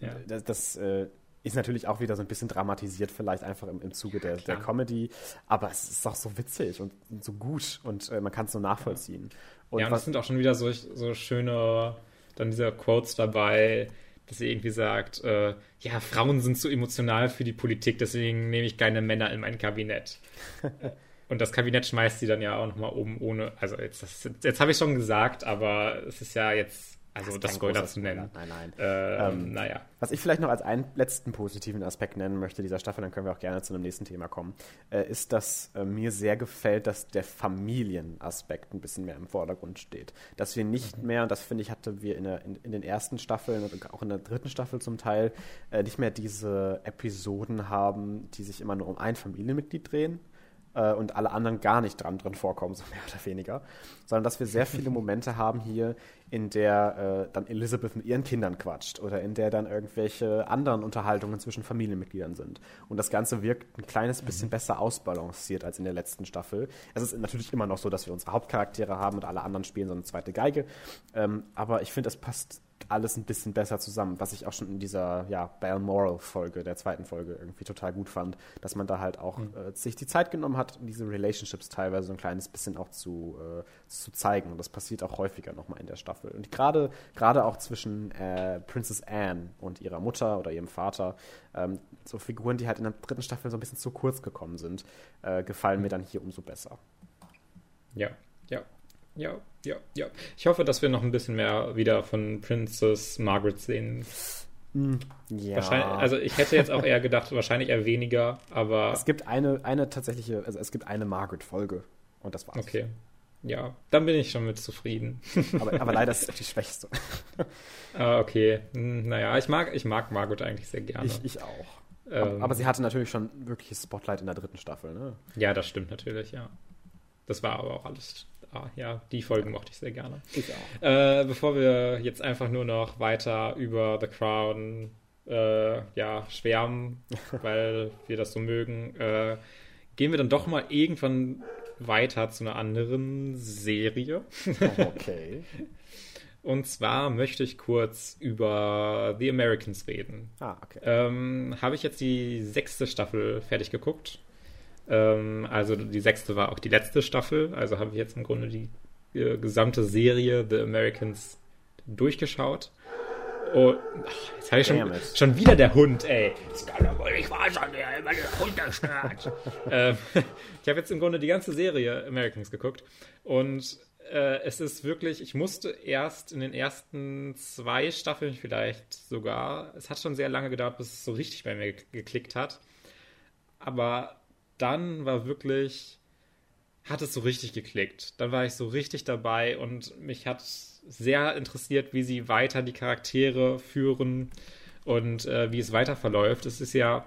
Ja. Das, das äh, ist natürlich auch wieder so ein bisschen dramatisiert, vielleicht einfach im, im Zuge der, der Comedy. Aber es ist auch so witzig und, und so gut und äh, man kann es so nachvollziehen. Und ja, und es sind auch schon wieder so, so schöne, dann diese Quotes dabei, dass sie irgendwie sagt, äh, ja, Frauen sind zu emotional für die Politik, deswegen nehme ich keine Männer in mein Kabinett. Und das Kabinett schmeißt sie dann ja auch nochmal oben ohne, also jetzt, jetzt, jetzt habe ich schon gesagt, aber es ist ja jetzt also das, das Spoiler zu nennen. Nein, nein. Ähm, ähm, naja. Was ich vielleicht noch als einen letzten positiven Aspekt nennen möchte dieser Staffel, dann können wir auch gerne zu einem nächsten Thema kommen, äh, ist, dass äh, mir sehr gefällt, dass der Familienaspekt ein bisschen mehr im Vordergrund steht. Dass wir nicht mhm. mehr, und das finde ich, hatten wir in, der, in, in, den ersten Staffeln und auch in der dritten Staffel zum Teil, äh, nicht mehr diese Episoden haben, die sich immer nur um ein Familienmitglied drehen, äh, und alle anderen gar nicht dran drin vorkommen, so mehr oder weniger. Sondern dass wir sehr viele Momente haben hier, in der äh, dann Elizabeth mit ihren Kindern quatscht oder in der dann irgendwelche anderen Unterhaltungen zwischen Familienmitgliedern sind. Und das Ganze wirkt ein kleines bisschen besser ausbalanciert als in der letzten Staffel. Es ist natürlich immer noch so, dass wir unsere Hauptcharaktere haben und alle anderen spielen so eine zweite Geige. Ähm, aber ich finde, es passt alles ein bisschen besser zusammen, was ich auch schon in dieser ja, Balmoral-Folge, der zweiten Folge, irgendwie total gut fand, dass man da halt auch mhm. äh, sich die Zeit genommen hat, diese Relationships teilweise so ein kleines bisschen auch zu, äh, zu zeigen. Und das passiert auch häufiger nochmal in der Staffel. Und gerade gerade auch zwischen äh, Princess Anne und ihrer Mutter oder ihrem Vater, ähm, so Figuren, die halt in der dritten Staffel so ein bisschen zu kurz gekommen sind, äh, gefallen mhm. mir dann hier umso besser. Ja, ja, ja, ja. Ich hoffe, dass wir noch ein bisschen mehr wieder von Princess Margaret sehen. Hm, ja. also ich hätte jetzt auch eher gedacht, wahrscheinlich eher weniger, aber. Es gibt eine, eine tatsächliche, also es gibt eine Margaret-Folge und das war's. Okay. Ja, dann bin ich schon mit zufrieden. aber, aber leider ist es die schwächste. ah, okay. Hm, naja, ich mag, ich mag Margaret eigentlich sehr gerne. Ich, ich auch. Ähm, aber, sie hatte natürlich schon wirkliches Spotlight in der dritten Staffel, ne? Ja, das stimmt natürlich, ja. Das war aber auch alles ah, ja, die Folgen mochte ich sehr gerne. Ich auch. Äh, bevor wir jetzt einfach nur noch weiter über The Crown äh, ja, schwärmen, weil wir das so mögen, äh, gehen wir dann doch mal irgendwann weiter zu einer anderen Serie. okay. Und zwar möchte ich kurz über The Americans reden. Ah, okay. Ähm, Habe ich jetzt die sechste Staffel fertig geguckt. Ähm, also die sechste war auch die letzte Staffel. Also habe ich jetzt im Grunde die äh, gesamte Serie The Americans durchgeschaut. Und ach, jetzt habe ich schon, schon wieder der Hund, ey. Das kann doch wohl nicht wahr sein, der immer der Hund stört. ähm, ich habe jetzt im Grunde die ganze Serie Americans geguckt. Und äh, es ist wirklich, ich musste erst in den ersten zwei Staffeln vielleicht sogar, es hat schon sehr lange gedauert, bis es so richtig bei mir geklickt hat. Aber dann war wirklich, hat es so richtig geklickt. Dann war ich so richtig dabei und mich hat sehr interessiert, wie sie weiter die Charaktere führen und äh, wie es weiter verläuft. Es ist ja,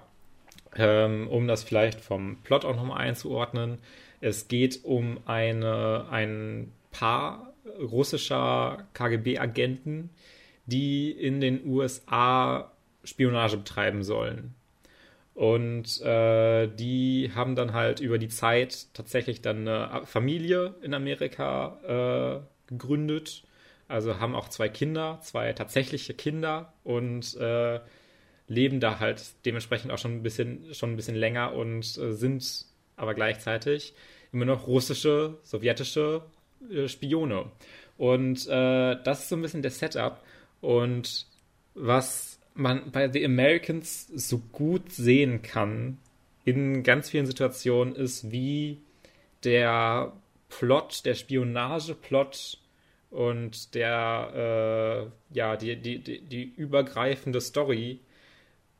ähm, um das vielleicht vom Plot auch nochmal einzuordnen, es geht um eine, ein Paar russischer KGB-Agenten, die in den USA Spionage betreiben sollen. Und äh, die haben dann halt über die Zeit tatsächlich dann eine Familie in Amerika äh, gegründet. Also haben auch zwei Kinder, zwei tatsächliche Kinder und äh, leben da halt dementsprechend auch schon ein bisschen, schon ein bisschen länger und äh, sind aber gleichzeitig immer noch russische, sowjetische äh, Spione. Und äh, das ist so ein bisschen der Setup. Und was man bei The Americans so gut sehen kann in ganz vielen Situationen ist, wie der Plot, der Spionageplot und der, äh, ja, die, die, die, die übergreifende Story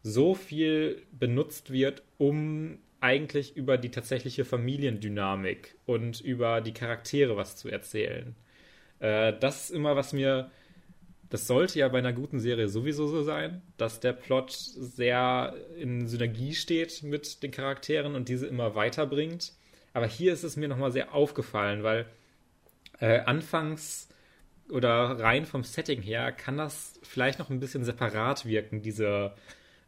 so viel benutzt wird, um eigentlich über die tatsächliche Familiendynamik und über die Charaktere was zu erzählen. Äh, das ist immer, was mir das sollte ja bei einer guten Serie sowieso so sein, dass der Plot sehr in Synergie steht mit den Charakteren und diese immer weiterbringt. Aber hier ist es mir nochmal sehr aufgefallen, weil äh, anfangs oder rein vom Setting her kann das vielleicht noch ein bisschen separat wirken, diese,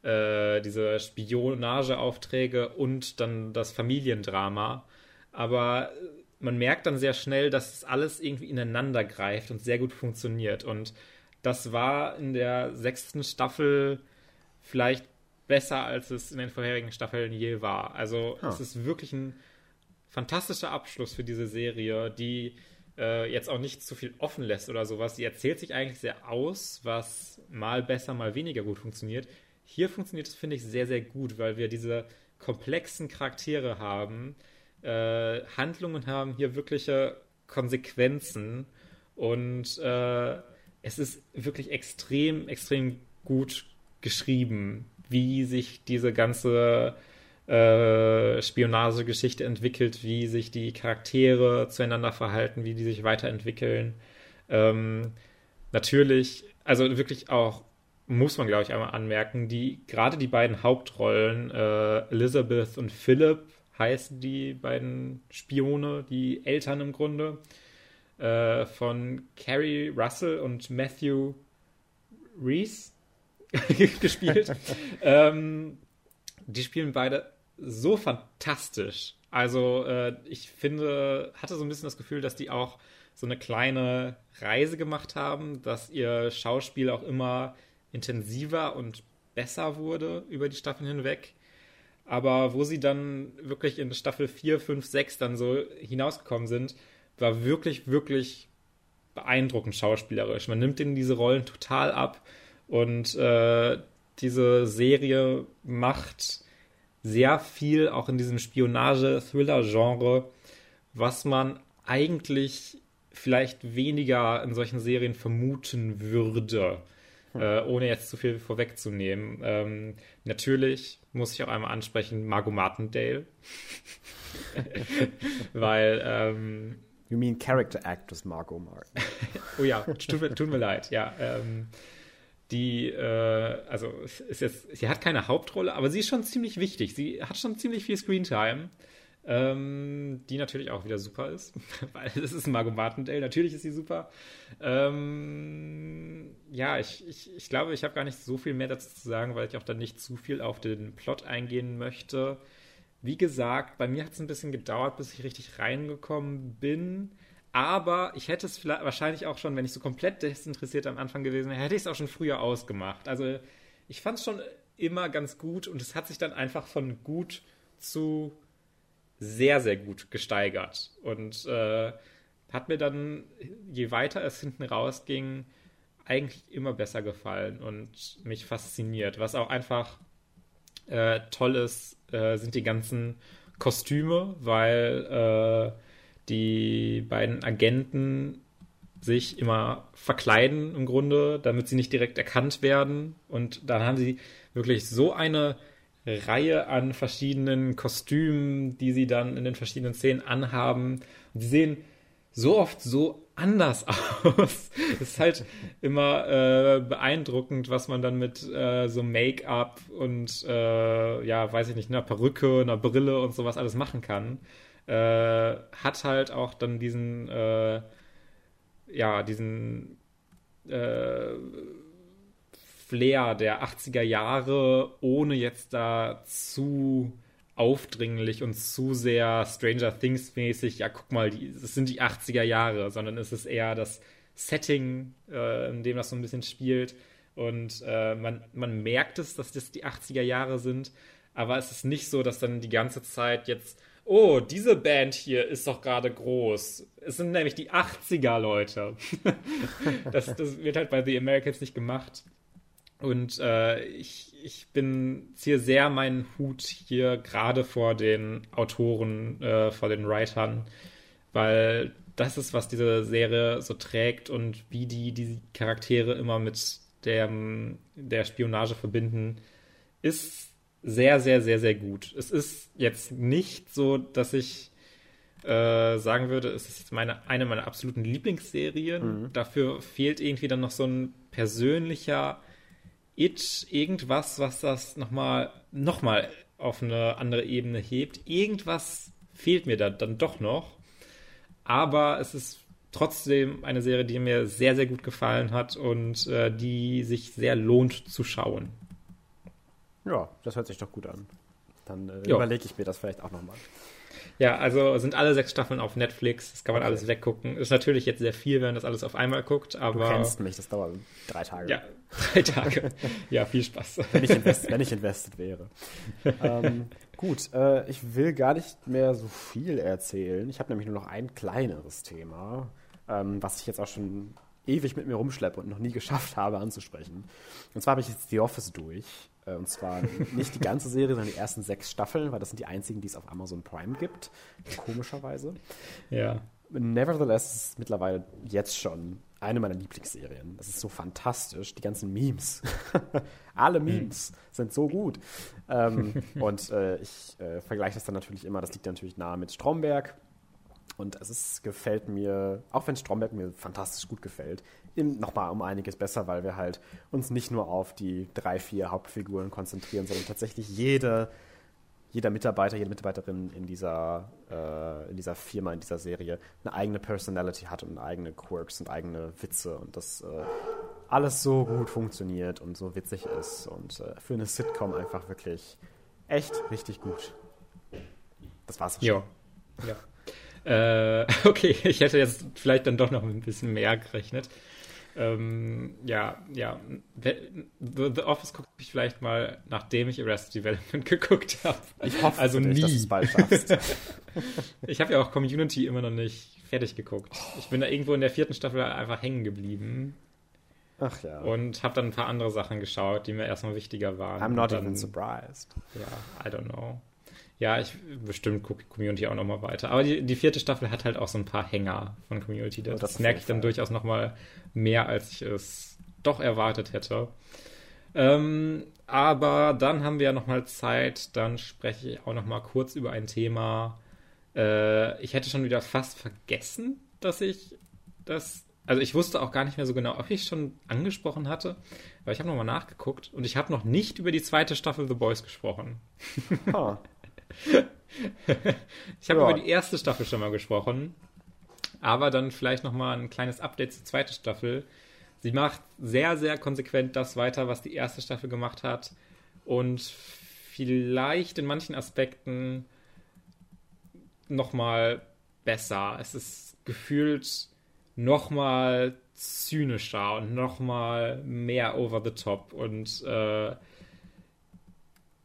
äh, diese Spionageaufträge und dann das Familiendrama. Aber man merkt dann sehr schnell, dass es alles irgendwie ineinander greift und sehr gut funktioniert. Und das war in der sechsten Staffel vielleicht besser, als es in den vorherigen Staffeln je war. Also huh. es ist wirklich ein fantastischer Abschluss für diese Serie, die äh, jetzt auch nicht zu viel offen lässt oder sowas. Die erzählt sich eigentlich sehr aus, was mal besser, mal weniger gut funktioniert. Hier funktioniert es, finde ich, sehr, sehr gut, weil wir diese komplexen Charaktere haben, äh, Handlungen haben, hier wirkliche Konsequenzen und äh, es ist wirklich extrem, extrem gut geschrieben, wie sich diese ganze äh, Spionagegeschichte entwickelt, wie sich die Charaktere zueinander verhalten, wie die sich weiterentwickeln. Ähm, natürlich, also wirklich auch, muss man glaube ich einmal anmerken, die gerade die beiden Hauptrollen, äh, Elizabeth und Philip, heißen die beiden Spione, die Eltern im Grunde, äh, von Carrie Russell und Matthew Reese gespielt. ähm, die spielen beide so fantastisch. Also äh, ich finde, hatte so ein bisschen das Gefühl, dass die auch so eine kleine Reise gemacht haben, dass ihr Schauspiel auch immer intensiver und besser wurde über die Staffeln hinweg. Aber wo sie dann wirklich in Staffel 4, 5, 6 dann so hinausgekommen sind, war wirklich, wirklich beeindruckend schauspielerisch. Man nimmt ihnen diese Rollen total ab und äh, diese Serie macht sehr viel auch in diesem Spionage-Thriller-Genre, was man eigentlich vielleicht weniger in solchen Serien vermuten würde, hm. äh, ohne jetzt zu viel vorwegzunehmen. Ähm, natürlich muss ich auch einmal ansprechen, Margot Martindale. Weil. Ähm, you mean Character Actress Margot Martin? oh ja, tut mir, tut mir leid, ja. Ähm, die, äh, also ist jetzt, sie hat keine Hauptrolle, aber sie ist schon ziemlich wichtig. Sie hat schon ziemlich viel Screentime, ähm, die natürlich auch wieder super ist, weil es ist Margot Martindale, natürlich ist sie super. Ähm, ja, ich, ich, ich glaube, ich habe gar nicht so viel mehr dazu zu sagen, weil ich auch dann nicht zu viel auf den Plot eingehen möchte. Wie gesagt, bei mir hat es ein bisschen gedauert, bis ich richtig reingekommen bin. Aber ich hätte es wahrscheinlich auch schon, wenn ich so komplett desinteressiert am Anfang gewesen wäre, hätte ich es auch schon früher ausgemacht. Also ich fand es schon immer ganz gut und es hat sich dann einfach von gut zu sehr, sehr gut gesteigert. Und äh, hat mir dann, je weiter es hinten rausging, eigentlich immer besser gefallen und mich fasziniert. Was auch einfach äh, toll ist, äh, sind die ganzen Kostüme, weil äh, die beiden Agenten sich immer verkleiden im Grunde, damit sie nicht direkt erkannt werden. Und dann haben sie wirklich so eine Reihe an verschiedenen Kostümen, die sie dann in den verschiedenen Szenen anhaben. Und sie sehen so oft so anders aus. Ist halt immer äh, beeindruckend, was man dann mit äh, so Make-up und äh, ja, weiß ich nicht, einer Perücke, einer Brille und sowas alles machen kann äh, hat halt auch dann diesen, äh, ja, diesen äh, Flair der 80er Jahre, ohne jetzt da zu aufdringlich und zu sehr Stranger Things mäßig, ja, guck mal, es sind die 80er Jahre, sondern es ist eher das Setting, äh, in dem das so ein bisschen spielt. Und äh, man, man merkt es, dass das die 80er Jahre sind, aber es ist nicht so, dass dann die ganze Zeit jetzt oh, diese Band hier ist doch gerade groß. Es sind nämlich die 80er Leute. das, das, wird halt bei The Americans nicht gemacht. Und äh, ich, ich bin ziehe sehr meinen Hut hier gerade vor den Autoren, äh, vor den Writern, weil das ist, was diese Serie so trägt und wie die die Charaktere immer mit der, der Spionage verbinden, ist sehr, sehr, sehr, sehr gut. Es ist jetzt nicht so, dass ich äh, sagen würde, es ist jetzt meine, eine meiner absoluten Lieblingsserien. Mhm. Dafür fehlt irgendwie dann noch so ein persönlicher Itch, irgendwas, was das nochmal noch mal auf eine andere Ebene hebt. Irgendwas fehlt mir da dann doch noch. Aber es ist trotzdem eine Serie, die mir sehr, sehr gut gefallen hat und äh, die sich sehr lohnt zu schauen. Ja, das hört sich doch gut an. Dann äh, überlege ich mir das vielleicht auch nochmal. Ja, also sind alle sechs Staffeln auf Netflix. Das kann man okay. alles weggucken. Ist natürlich jetzt sehr viel, wenn man das alles auf einmal guckt, aber. Du kennst mich, das dauert drei Tage. Ja, drei Tage. ja, viel Spaß. wenn, ich invest, wenn ich invested wäre. ähm, gut, äh, ich will gar nicht mehr so viel erzählen. Ich habe nämlich nur noch ein kleineres Thema, ähm, was ich jetzt auch schon ewig mit mir rumschleppe und noch nie geschafft habe anzusprechen. Und zwar habe ich jetzt The Office durch. Äh, und zwar nicht die ganze Serie, sondern die ersten sechs Staffeln, weil das sind die einzigen, die es auf Amazon Prime gibt. Komischerweise. Ja. Nevertheless ist es mittlerweile jetzt schon eine meiner Lieblingsserien. Das ist so fantastisch. Die ganzen Memes. Alle Memes mhm. sind so gut. Ähm, und äh, ich äh, vergleiche das dann natürlich immer, das liegt natürlich nahe mit Stromberg. Und es ist, gefällt mir, auch wenn Stromberg mir fantastisch gut gefällt, nochmal um einiges besser, weil wir halt uns nicht nur auf die drei, vier Hauptfiguren konzentrieren, sondern tatsächlich jede jeder Mitarbeiter, jede Mitarbeiterin in dieser, äh, in dieser Firma, in dieser Serie eine eigene Personality hat und eigene Quirks und eigene Witze und das äh, alles so gut funktioniert und so witzig ist und äh, für eine Sitcom einfach wirklich echt richtig gut. Das war's schon. Ja. Äh, okay, ich hätte jetzt vielleicht dann doch noch ein bisschen mehr gerechnet. Ähm, ja, ja. The, The Office gucke ich vielleicht mal, nachdem ich Arrested Development geguckt habe. Ich hoffe also nie. dass du es bald schaffst. ich habe ja auch Community immer noch nicht fertig geguckt. Ich bin da irgendwo in der vierten Staffel einfach hängen geblieben. Ach ja. Und habe dann ein paar andere Sachen geschaut, die mir erstmal wichtiger waren. I'm not dann, even surprised. Ja, I don't know. Ja, ich bestimmt gucke Community auch nochmal weiter. Aber die, die vierte Staffel hat halt auch so ein paar Hänger von Community. Das, oh, das merke ich dann durchaus nochmal mehr, als ich es doch erwartet hätte. Ähm, aber dann haben wir ja nochmal Zeit. Dann spreche ich auch nochmal kurz über ein Thema. Äh, ich hätte schon wieder fast vergessen, dass ich das. Also ich wusste auch gar nicht mehr so genau, ob ich es schon angesprochen hatte. Aber ich habe nochmal nachgeguckt und ich habe noch nicht über die zweite Staffel The Boys gesprochen. Oh. ich habe ja. über die erste Staffel schon mal gesprochen, aber dann vielleicht noch mal ein kleines Update zur zweiten Staffel. Sie macht sehr, sehr konsequent das weiter, was die erste Staffel gemacht hat und vielleicht in manchen Aspekten noch mal besser. Es ist gefühlt noch mal zynischer und noch mal mehr over the top und äh,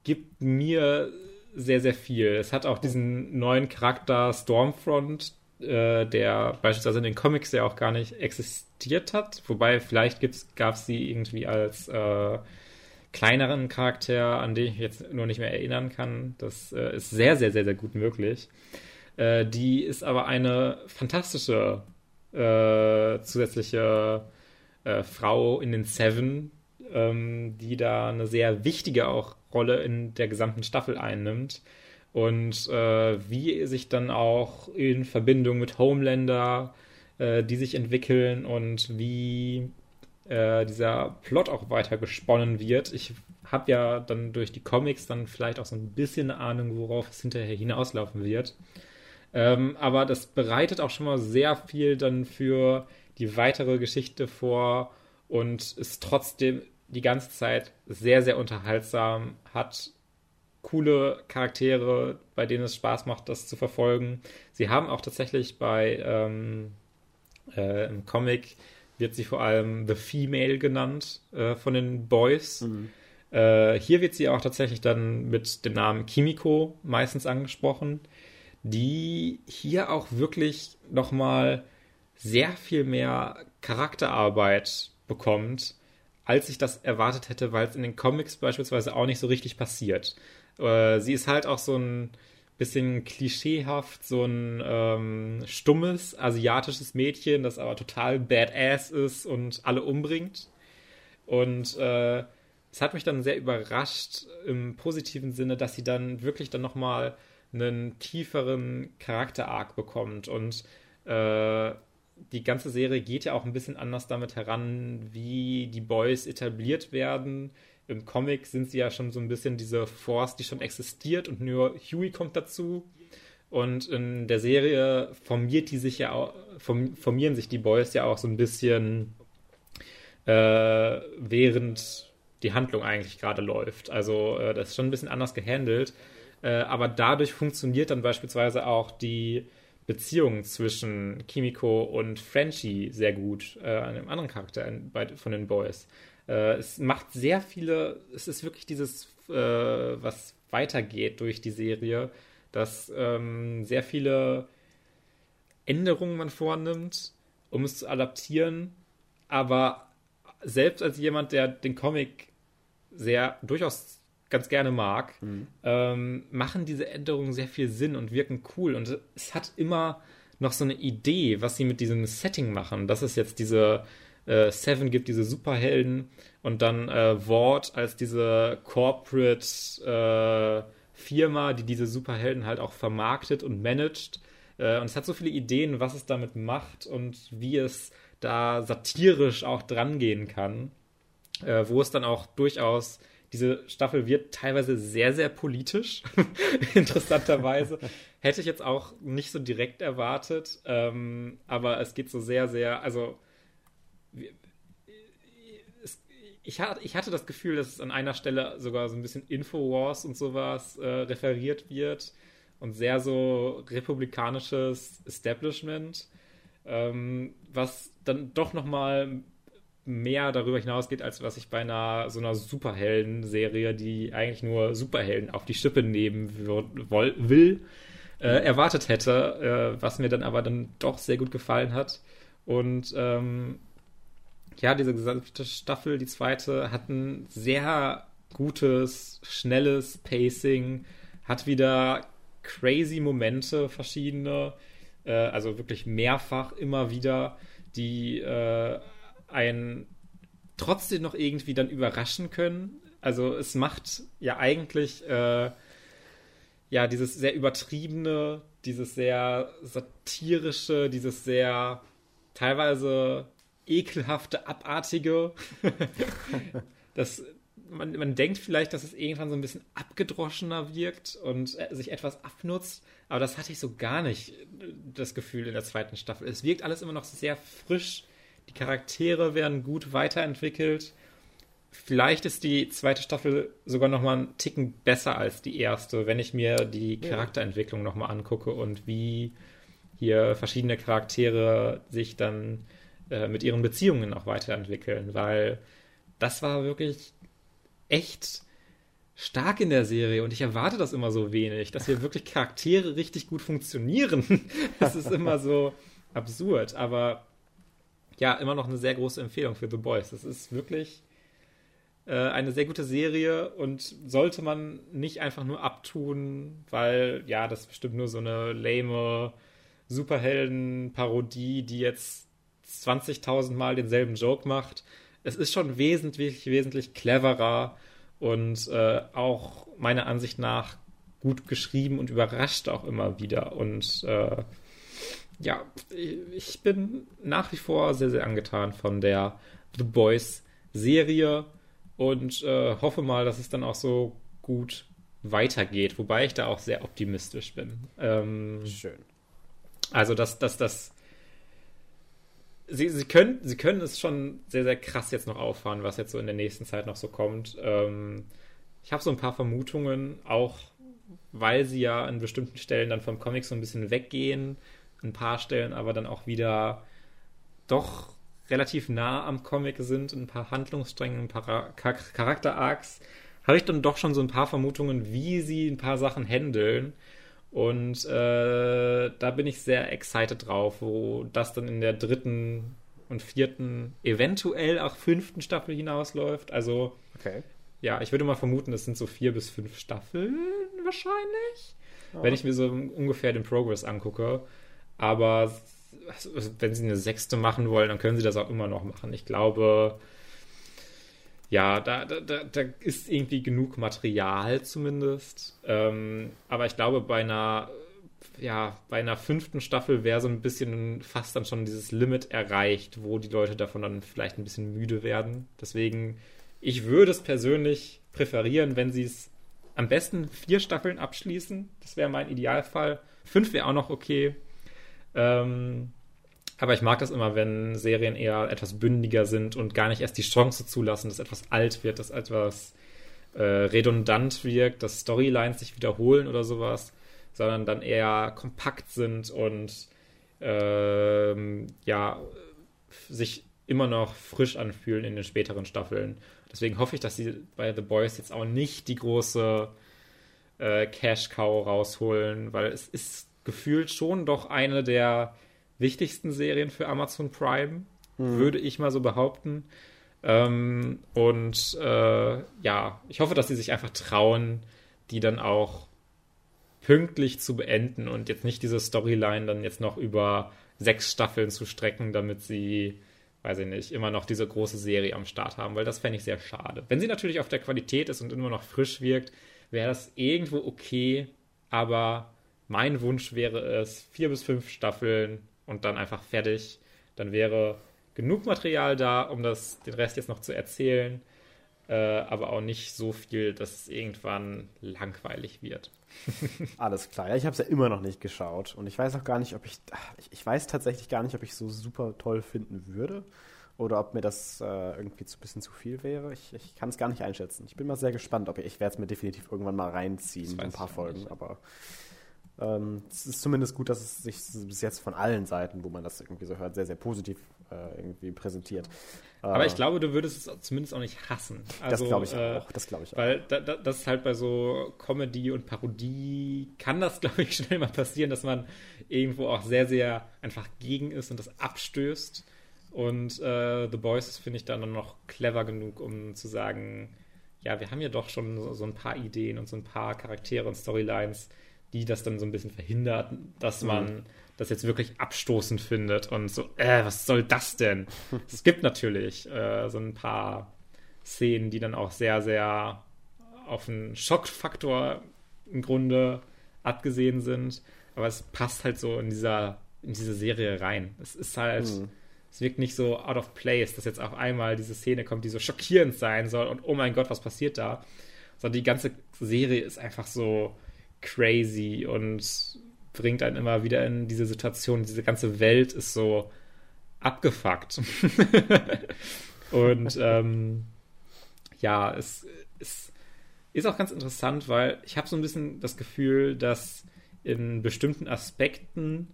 gibt mir sehr, sehr viel. Es hat auch diesen neuen Charakter Stormfront, äh, der beispielsweise in den Comics ja auch gar nicht existiert hat. Wobei vielleicht gab es sie irgendwie als äh, kleineren Charakter, an den ich jetzt nur nicht mehr erinnern kann. Das äh, ist sehr, sehr, sehr, sehr gut möglich. Äh, die ist aber eine fantastische äh, zusätzliche äh, Frau in den Seven, ähm, die da eine sehr wichtige auch Rolle in der gesamten Staffel einnimmt. Und äh, wie sich dann auch in Verbindung mit Homelander äh, die sich entwickeln und wie äh, dieser Plot auch weiter gesponnen wird. Ich habe ja dann durch die Comics dann vielleicht auch so ein bisschen eine Ahnung, worauf es hinterher hinauslaufen wird. Ähm, aber das bereitet auch schon mal sehr viel dann für die weitere Geschichte vor und ist trotzdem die ganze Zeit sehr, sehr unterhaltsam, hat coole Charaktere, bei denen es Spaß macht, das zu verfolgen. Sie haben auch tatsächlich bei ähm, äh, im Comic wird sie vor allem The Female genannt äh, von den Boys. Mhm. Äh, hier wird sie auch tatsächlich dann mit dem Namen Kimiko meistens angesprochen, die hier auch wirklich nochmal sehr viel mehr Charakterarbeit bekommt als ich das erwartet hätte, weil es in den Comics beispielsweise auch nicht so richtig passiert. Äh, sie ist halt auch so ein bisschen klischeehaft, so ein ähm, stummes asiatisches Mädchen, das aber total badass ist und alle umbringt. Und äh, es hat mich dann sehr überrascht im positiven Sinne, dass sie dann wirklich dann nochmal einen tieferen Charakter-Arc bekommt und äh, die ganze Serie geht ja auch ein bisschen anders damit heran, wie die Boys etabliert werden. Im Comic sind sie ja schon so ein bisschen diese Force, die schon existiert und nur Huey kommt dazu. Und in der Serie formiert die sich ja auch, formieren sich die Boys ja auch so ein bisschen äh, während die Handlung eigentlich gerade läuft. Also äh, das ist schon ein bisschen anders gehandelt. Äh, aber dadurch funktioniert dann beispielsweise auch die Beziehung zwischen Kimiko und Frenchie sehr gut, äh, einem anderen Charakter bei, von den Boys. Äh, es macht sehr viele, es ist wirklich dieses, äh, was weitergeht durch die Serie, dass ähm, sehr viele Änderungen man vornimmt, um es zu adaptieren, aber selbst als jemand, der den Comic sehr durchaus ganz gerne mag, mhm. ähm, machen diese Änderungen sehr viel Sinn und wirken cool. Und es hat immer noch so eine Idee, was sie mit diesem Setting machen. Dass es jetzt diese äh, Seven gibt, diese Superhelden und dann äh, Ward als diese Corporate äh, Firma, die diese Superhelden halt auch vermarktet und managt. Äh, und es hat so viele Ideen, was es damit macht und wie es da satirisch auch drangehen kann, äh, wo es dann auch durchaus diese Staffel wird teilweise sehr, sehr politisch, interessanterweise. Hätte ich jetzt auch nicht so direkt erwartet, ähm, aber es geht so sehr, sehr, also ich, hatte das Gefühl, dass es an einer Stelle sogar so ein bisschen Infowars und sowas äh, referiert wird und sehr so republikanisches Establishment, ähm, was dann doch noch mal mehr darüber hinausgeht, als was ich bei einer so einer Superhelden-Serie, die eigentlich nur Superhelden auf die Schippe nehmen will, äh, erwartet hätte, äh, was mir dann aber dann doch sehr gut gefallen hat. Und ähm, ja, diese gesamte Staffel, die zweite, hat ein sehr gutes, schnelles Pacing, hat wieder crazy Momente, verschiedene, äh, also wirklich mehrfach immer wieder, die äh, einen trotzdem noch irgendwie dann überraschen können. Also es macht ja eigentlich äh, ja dieses sehr übertriebene, dieses sehr satirische, dieses sehr teilweise ekelhafte, abartige. das, man, man denkt vielleicht, dass es irgendwann so ein bisschen abgedroschener wirkt und äh, sich etwas abnutzt, aber das hatte ich so gar nicht äh, das Gefühl in der zweiten Staffel. Es wirkt alles immer noch sehr frisch die Charaktere werden gut weiterentwickelt. Vielleicht ist die zweite Staffel sogar noch mal einen Ticken besser als die erste, wenn ich mir die Charakterentwicklung noch mal angucke und wie hier verschiedene Charaktere sich dann äh, mit ihren Beziehungen auch weiterentwickeln, weil das war wirklich echt stark in der Serie und ich erwarte das immer so wenig, dass hier wirklich Charaktere richtig gut funktionieren. das ist immer so absurd, aber ja, immer noch eine sehr große Empfehlung für The Boys. Das ist wirklich äh, eine sehr gute Serie und sollte man nicht einfach nur abtun, weil, ja, das ist bestimmt nur so eine lame Superhelden-Parodie, die jetzt 20.000 Mal denselben Joke macht. Es ist schon wesentlich, wesentlich cleverer und äh, auch meiner Ansicht nach gut geschrieben und überrascht auch immer wieder. Und äh, ja, ich bin nach wie vor sehr, sehr angetan von der The Boys Serie und äh, hoffe mal, dass es dann auch so gut weitergeht, wobei ich da auch sehr optimistisch bin. Ähm, Schön. Also, dass das, das, sie, sie, können, sie können es schon sehr, sehr krass jetzt noch auffahren, was jetzt so in der nächsten Zeit noch so kommt. Ähm, ich habe so ein paar Vermutungen, auch weil sie ja an bestimmten Stellen dann vom Comic so ein bisschen weggehen ein paar Stellen aber dann auch wieder doch relativ nah am Comic sind, ein paar Handlungsstränge, ein paar Charakter-Arcs, habe ich dann doch schon so ein paar Vermutungen, wie sie ein paar Sachen handeln. Und äh, da bin ich sehr excited drauf, wo das dann in der dritten und vierten, eventuell auch fünften Staffel hinausläuft. Also, okay. ja, ich würde mal vermuten, es sind so vier bis fünf Staffeln wahrscheinlich. Oh. Wenn ich mir so ungefähr den Progress angucke. Aber wenn sie eine sechste machen wollen, dann können sie das auch immer noch machen. Ich glaube, ja, da, da, da ist irgendwie genug Material zumindest. Ähm, aber ich glaube, bei einer, ja, bei einer fünften Staffel wäre so ein bisschen fast dann schon dieses Limit erreicht, wo die Leute davon dann vielleicht ein bisschen müde werden. Deswegen, ich würde es persönlich präferieren, wenn sie es am besten vier Staffeln abschließen. Das wäre mein Idealfall. Fünf wäre auch noch okay. Ähm, aber ich mag das immer, wenn Serien eher etwas bündiger sind und gar nicht erst die Chance zulassen, dass etwas alt wird, dass etwas äh, redundant wirkt, dass Storylines sich wiederholen oder sowas, sondern dann eher kompakt sind und ähm, ja, sich immer noch frisch anfühlen in den späteren Staffeln. Deswegen hoffe ich, dass sie bei The Boys jetzt auch nicht die große äh, Cash-Cow rausholen, weil es ist gefühlt schon doch eine der wichtigsten Serien für Amazon Prime, mhm. würde ich mal so behaupten. Ähm, und äh, ja, ich hoffe, dass sie sich einfach trauen, die dann auch pünktlich zu beenden und jetzt nicht diese Storyline dann jetzt noch über sechs Staffeln zu strecken, damit sie, weiß ich nicht, immer noch diese große Serie am Start haben, weil das fände ich sehr schade. Wenn sie natürlich auf der Qualität ist und immer noch frisch wirkt, wäre das irgendwo okay, aber mein Wunsch wäre es, vier bis fünf Staffeln und dann einfach fertig. Dann wäre genug Material da, um das, den Rest jetzt noch zu erzählen. äh, aber auch nicht so viel, dass es irgendwann langweilig wird. Alles klar. Ja, ich habe es ja immer noch nicht geschaut und ich weiß auch gar nicht, ob ich, ich, ich weiß tatsächlich gar nicht, ob ich so super toll finden würde oder ob mir das äh, irgendwie zu bisschen zu viel wäre. Ich, ich kann es gar nicht einschätzen. Ich bin mal sehr gespannt, ob ich, ich werde es mir definitiv irgendwann mal reinziehen, ein paar Folgen, nicht. aber ähm, es ist zumindest gut, dass es sich bis jetzt von allen Seiten, wo man das irgendwie so hört, sehr, sehr positiv äh, irgendwie präsentiert. Aber äh, ich glaube, du würdest es zumindest auch nicht hassen. Also, das glaube ich äh, auch. Das glaube ich auch. Weil da, da, das ist halt bei so Comedy und Parodie kann das, glaube ich, schnell mal passieren, dass man irgendwo auch sehr, sehr einfach gegen ist und das abstößt. Und äh, The Boys finde ich dann noch clever genug, um zu sagen, ja, wir haben ja doch schon so, so, ein paar Ideen und so ein paar Charaktere und Storylines, die das dann so ein bisschen verhindert, dass mhm. man das jetzt wirklich abstoßend findet und so, äh, was soll das denn? es gibt natürlich äh, so ein paar Szenen, die dann auch sehr, sehr auf einen Schockfaktor im Grunde abgesehen sind, aber es passt halt so in dieser in diese Serie rein. Es ist halt mhm es wirkt nicht so out of place, dass jetzt auf einmal diese Szene kommt, die so schockierend sein soll und oh mein Gott, was passiert da? Sondern die ganze Serie ist einfach so crazy und bringt einen immer wieder in diese Situation. Diese ganze Welt ist so abgefuckt. und ähm, ja, es, es ist auch ganz interessant, weil ich habe so ein bisschen das Gefühl, dass in bestimmten Aspekten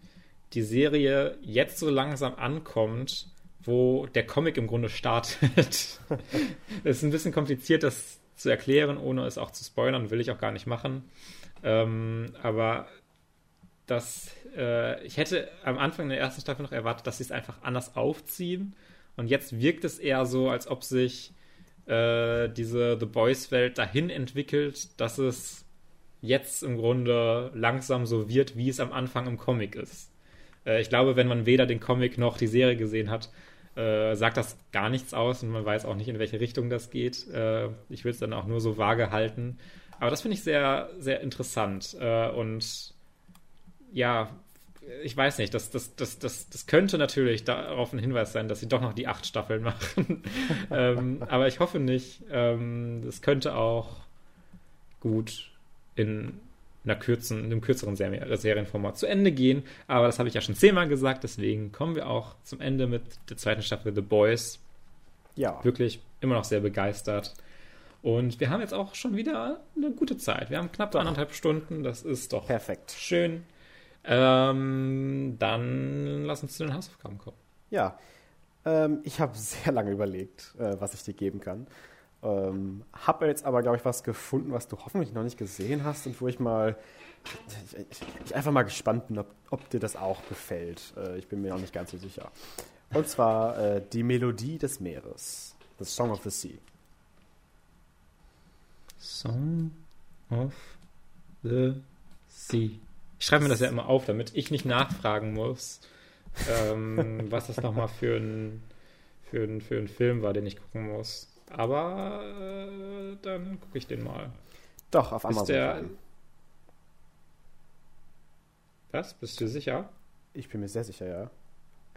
die Serie jetzt so langsam ankommt, wo der Comic im Grunde startet. Es ist ein bisschen kompliziert, das zu erklären, ohne es auch zu spoilern, will ich auch gar nicht machen. Ähm, aber das, äh, ich hätte am Anfang der ersten Staffel noch erwartet, dass sie es einfach anders aufziehen. Und jetzt wirkt es eher so, als ob sich äh, diese The Boys-Welt dahin entwickelt, dass es jetzt im Grunde langsam so wird, wie es am Anfang im Comic ist. Äh, ich glaube, wenn man weder den Comic noch die Serie gesehen hat, äh, sagt das gar nichts aus und man weiß auch nicht, in welche Richtung das geht. Äh, ich will es dann auch nur so vage halten. Aber das finde ich sehr, sehr interessant. Äh, und ja, ich weiß nicht, das, das, das, das, das könnte natürlich darauf ein Hinweis sein, dass sie doch noch die acht Staffeln machen. ähm, aber ich hoffe nicht. Ähm, das könnte auch gut in einer kürzen, in einem kürzeren Serien Serienformat zu Ende gehen. Aber das habe ich ja schon zehnmal gesagt, deswegen kommen wir auch zum Ende mit der zweiten Staffel The Boys. Ja. Wirklich immer noch sehr begeistert. Und wir haben jetzt auch schon wieder eine gute Zeit. Wir haben knapp anderthalb Stunden. Das ist doch perfekt. Schön. Ähm, dann lass uns zu den Hausaufgaben kommen. Ja. Ähm, ich habe sehr lange überlegt, äh, was ich dir geben kann. Ähm, habe jetzt aber, glaube ich, was gefunden, was du hoffentlich noch nicht gesehen hast und wo ich mal ich, ich, ich einfach mal gespannt bin, ob, ob dir das auch gefällt. Äh, ich bin mir noch nicht ganz so sicher. Und zwar äh, die Melodie des Meeres. The Song of the Sea. Song of the Sea. Ich schreibe mir das ja immer auf, damit ich nicht nachfragen muss, ähm, was das nochmal für ein, für, ein, für ein Film war, den ich gucken muss. Aber äh, dann gucke ich den mal. Doch, auf Amazon. Ist der... Was? Bist du sicher? Ich bin mir sehr sicher, ja.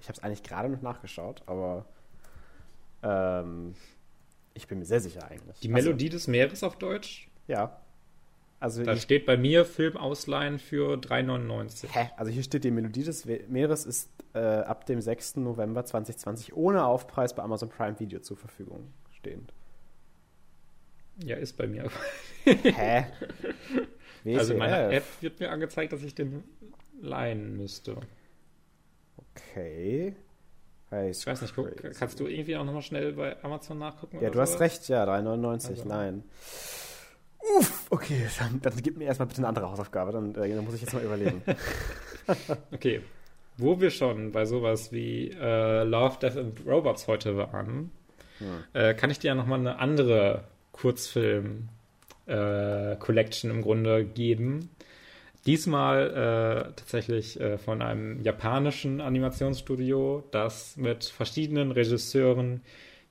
Ich habe es eigentlich gerade noch nachgeschaut, aber ähm, ich bin mir sehr sicher eigentlich. Die also, Melodie des Meeres auf Deutsch? Ja. Also da steht bei mir Film ausleihen für 3,99. Hä? Also hier steht, die Melodie des Meeres ist äh, ab dem 6. November 2020 ohne Aufpreis bei Amazon Prime Video zur Verfügung stehend. Ja, ist bei mir. Hä? WCF? Also in meiner App wird mir angezeigt, dass ich den leihen müsste. Okay. Ich weiß nicht, guck, kannst du irgendwie auch nochmal schnell bei Amazon nachgucken? Ja, du hast recht, ja, 3,99, also. nein. Uff, okay, dann, dann gib mir erstmal bitte eine andere Hausaufgabe, dann, äh, dann muss ich jetzt mal überlegen. okay, wo wir schon bei sowas wie äh, Love, Death and Robots heute waren, hm. äh, kann ich dir ja nochmal eine andere Kurzfilm-Collection äh, im Grunde geben. Diesmal äh, tatsächlich äh, von einem japanischen Animationsstudio, das mit verschiedenen Regisseuren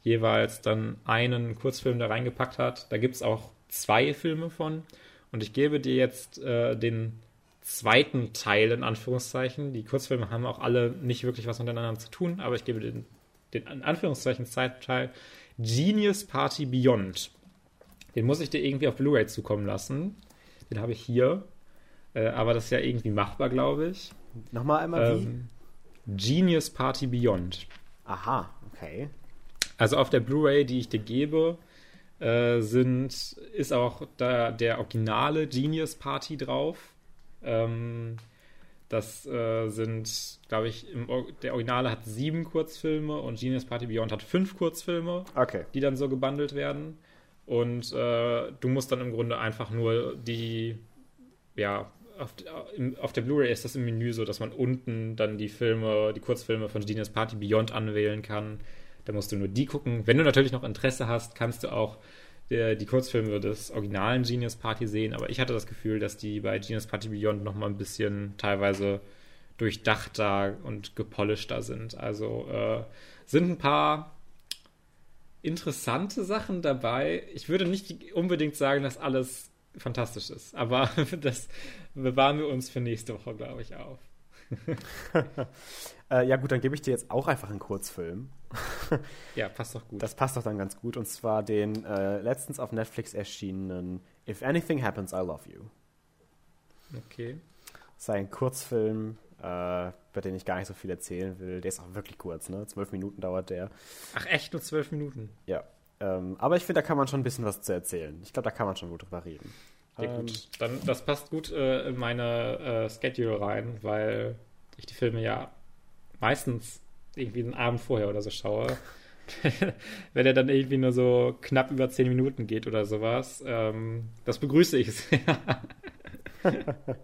jeweils dann einen Kurzfilm da reingepackt hat. Da gibt es auch zwei Filme von. Und ich gebe dir jetzt äh, den zweiten Teil in Anführungszeichen. Die Kurzfilme haben auch alle nicht wirklich was miteinander zu tun, aber ich gebe den, den in Anführungszeichen zweiten Teil Genius Party Beyond. Den muss ich dir irgendwie auf Blu-ray zukommen lassen. Den habe ich hier. Äh, aber das ist ja irgendwie machbar, glaube ich. Nochmal einmal Ähm, Genius Party Beyond. wie? Aha, okay. Also auf der Blu-ray, die ich dir gebe, äh, sind, ist auch da der originale Genius Party drauf. Ähm, das äh, sind, glaube ich, im, der Originale hat sieben Kurzfilme und Genius Party Beyond hat fünf Kurzfilme, Okay. die dann so gebundelt werden. Und äh, du musst dann im Grunde einfach nur die, ja, auf, auf der Blu-ray ist das im Menü so, dass man unten dann die Filme, die Kurzfilme von Genius Party Beyond anwählen kann. Da musst du nur die gucken. Wenn du natürlich noch Interesse hast, kannst du auch der, die Kurzfilme des originalen Genius Party sehen. Aber ich hatte das Gefühl, dass die bei Genius Party Beyond noch mal ein bisschen teilweise durchdachter und gepolischter sind. Also äh, sind ein paar interessante Sachen dabei. Ich würde nicht unbedingt sagen, dass alles fantastisch ist, aber das bewahren wir uns für nächste Woche, glaube ich, auf. Äh, ja, gut, dann gebe ich dir jetzt auch einfach einen Kurzfilm. Ja, passt doch gut. Das passt doch dann ganz gut. Und zwar den äh, letztens auf Netflix erschienenen If Anything Happens, I Love You. okay. Das ist ein Kurzfilm, äh, bei dem ich gar nicht so viel erzählen will. Der ist auch wirklich kurz, ne? Zwölf Minuten dauert der. Ach, echt nur zwölf Minuten? Ja. Ähm, aber ich finde, da kann man schon ein bisschen was zu erzählen. Ich glaube, da kann man schon gut drüber reden. Ja, Ähm, gut. Dann, das passt gut äh, in meine äh, Schedule rein, weil ich die Filme ja meistens irgendwie einen Abend vorher oder so schaue. Wenn er dann irgendwie nur so knapp über zehn Minuten geht oder sowas, ähm, das begrüße ich sehr.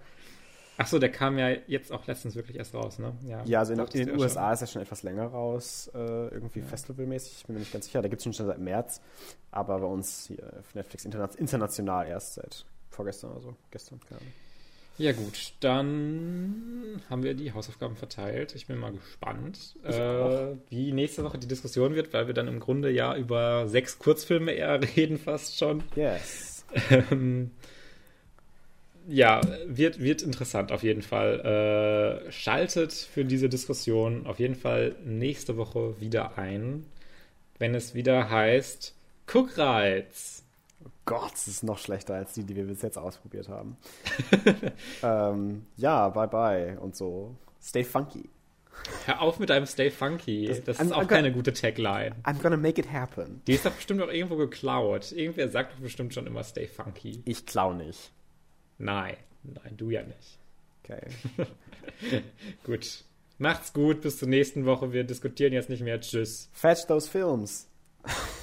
Achso, der kam ja jetzt auch letztens wirklich erst raus, ne? Ja, also in, in den ja USA ist er schon etwas länger raus, äh, irgendwie festivalmäßig. Ich bin mir nicht ganz sicher. Da gibt es schon schon seit März. Aber bei uns hier auf Netflix interna international erst seit vorgestern oder so. Gestern, keine Ahnung. Ja gut, dann haben wir die Hausaufgaben verteilt. Ich bin mal gespannt, äh, wie nächste Woche die Diskussion wird, weil wir dann im Grunde ja über sechs Kurzfilme eher reden fast schon. Yes. Ja, wird, wird interessant auf jeden Fall. Äh, schaltet für diese Diskussion auf jeden Fall nächste Woche wieder ein, wenn es wieder heißt Guckreiz. Gott, es ist noch schlechter als die, die wir bis jetzt ausprobiert haben. ähm, ja, bye bye und so. Stay funky. Hör auf mit deinem Stay Funky. Das, Das- ist I'm- auch I'm keine gute Tagline. I'm gonna make it happen. Die ist doch bestimmt auch irgendwo geklaut. Irgendwer sagt doch bestimmt schon immer Stay Funky. Ich klau nicht. Nein, nein, du ja nicht. Okay. Gut. Macht's gut, bis zur nächsten Woche. Wir diskutieren jetzt nicht mehr. Tschüss. Fetch those films.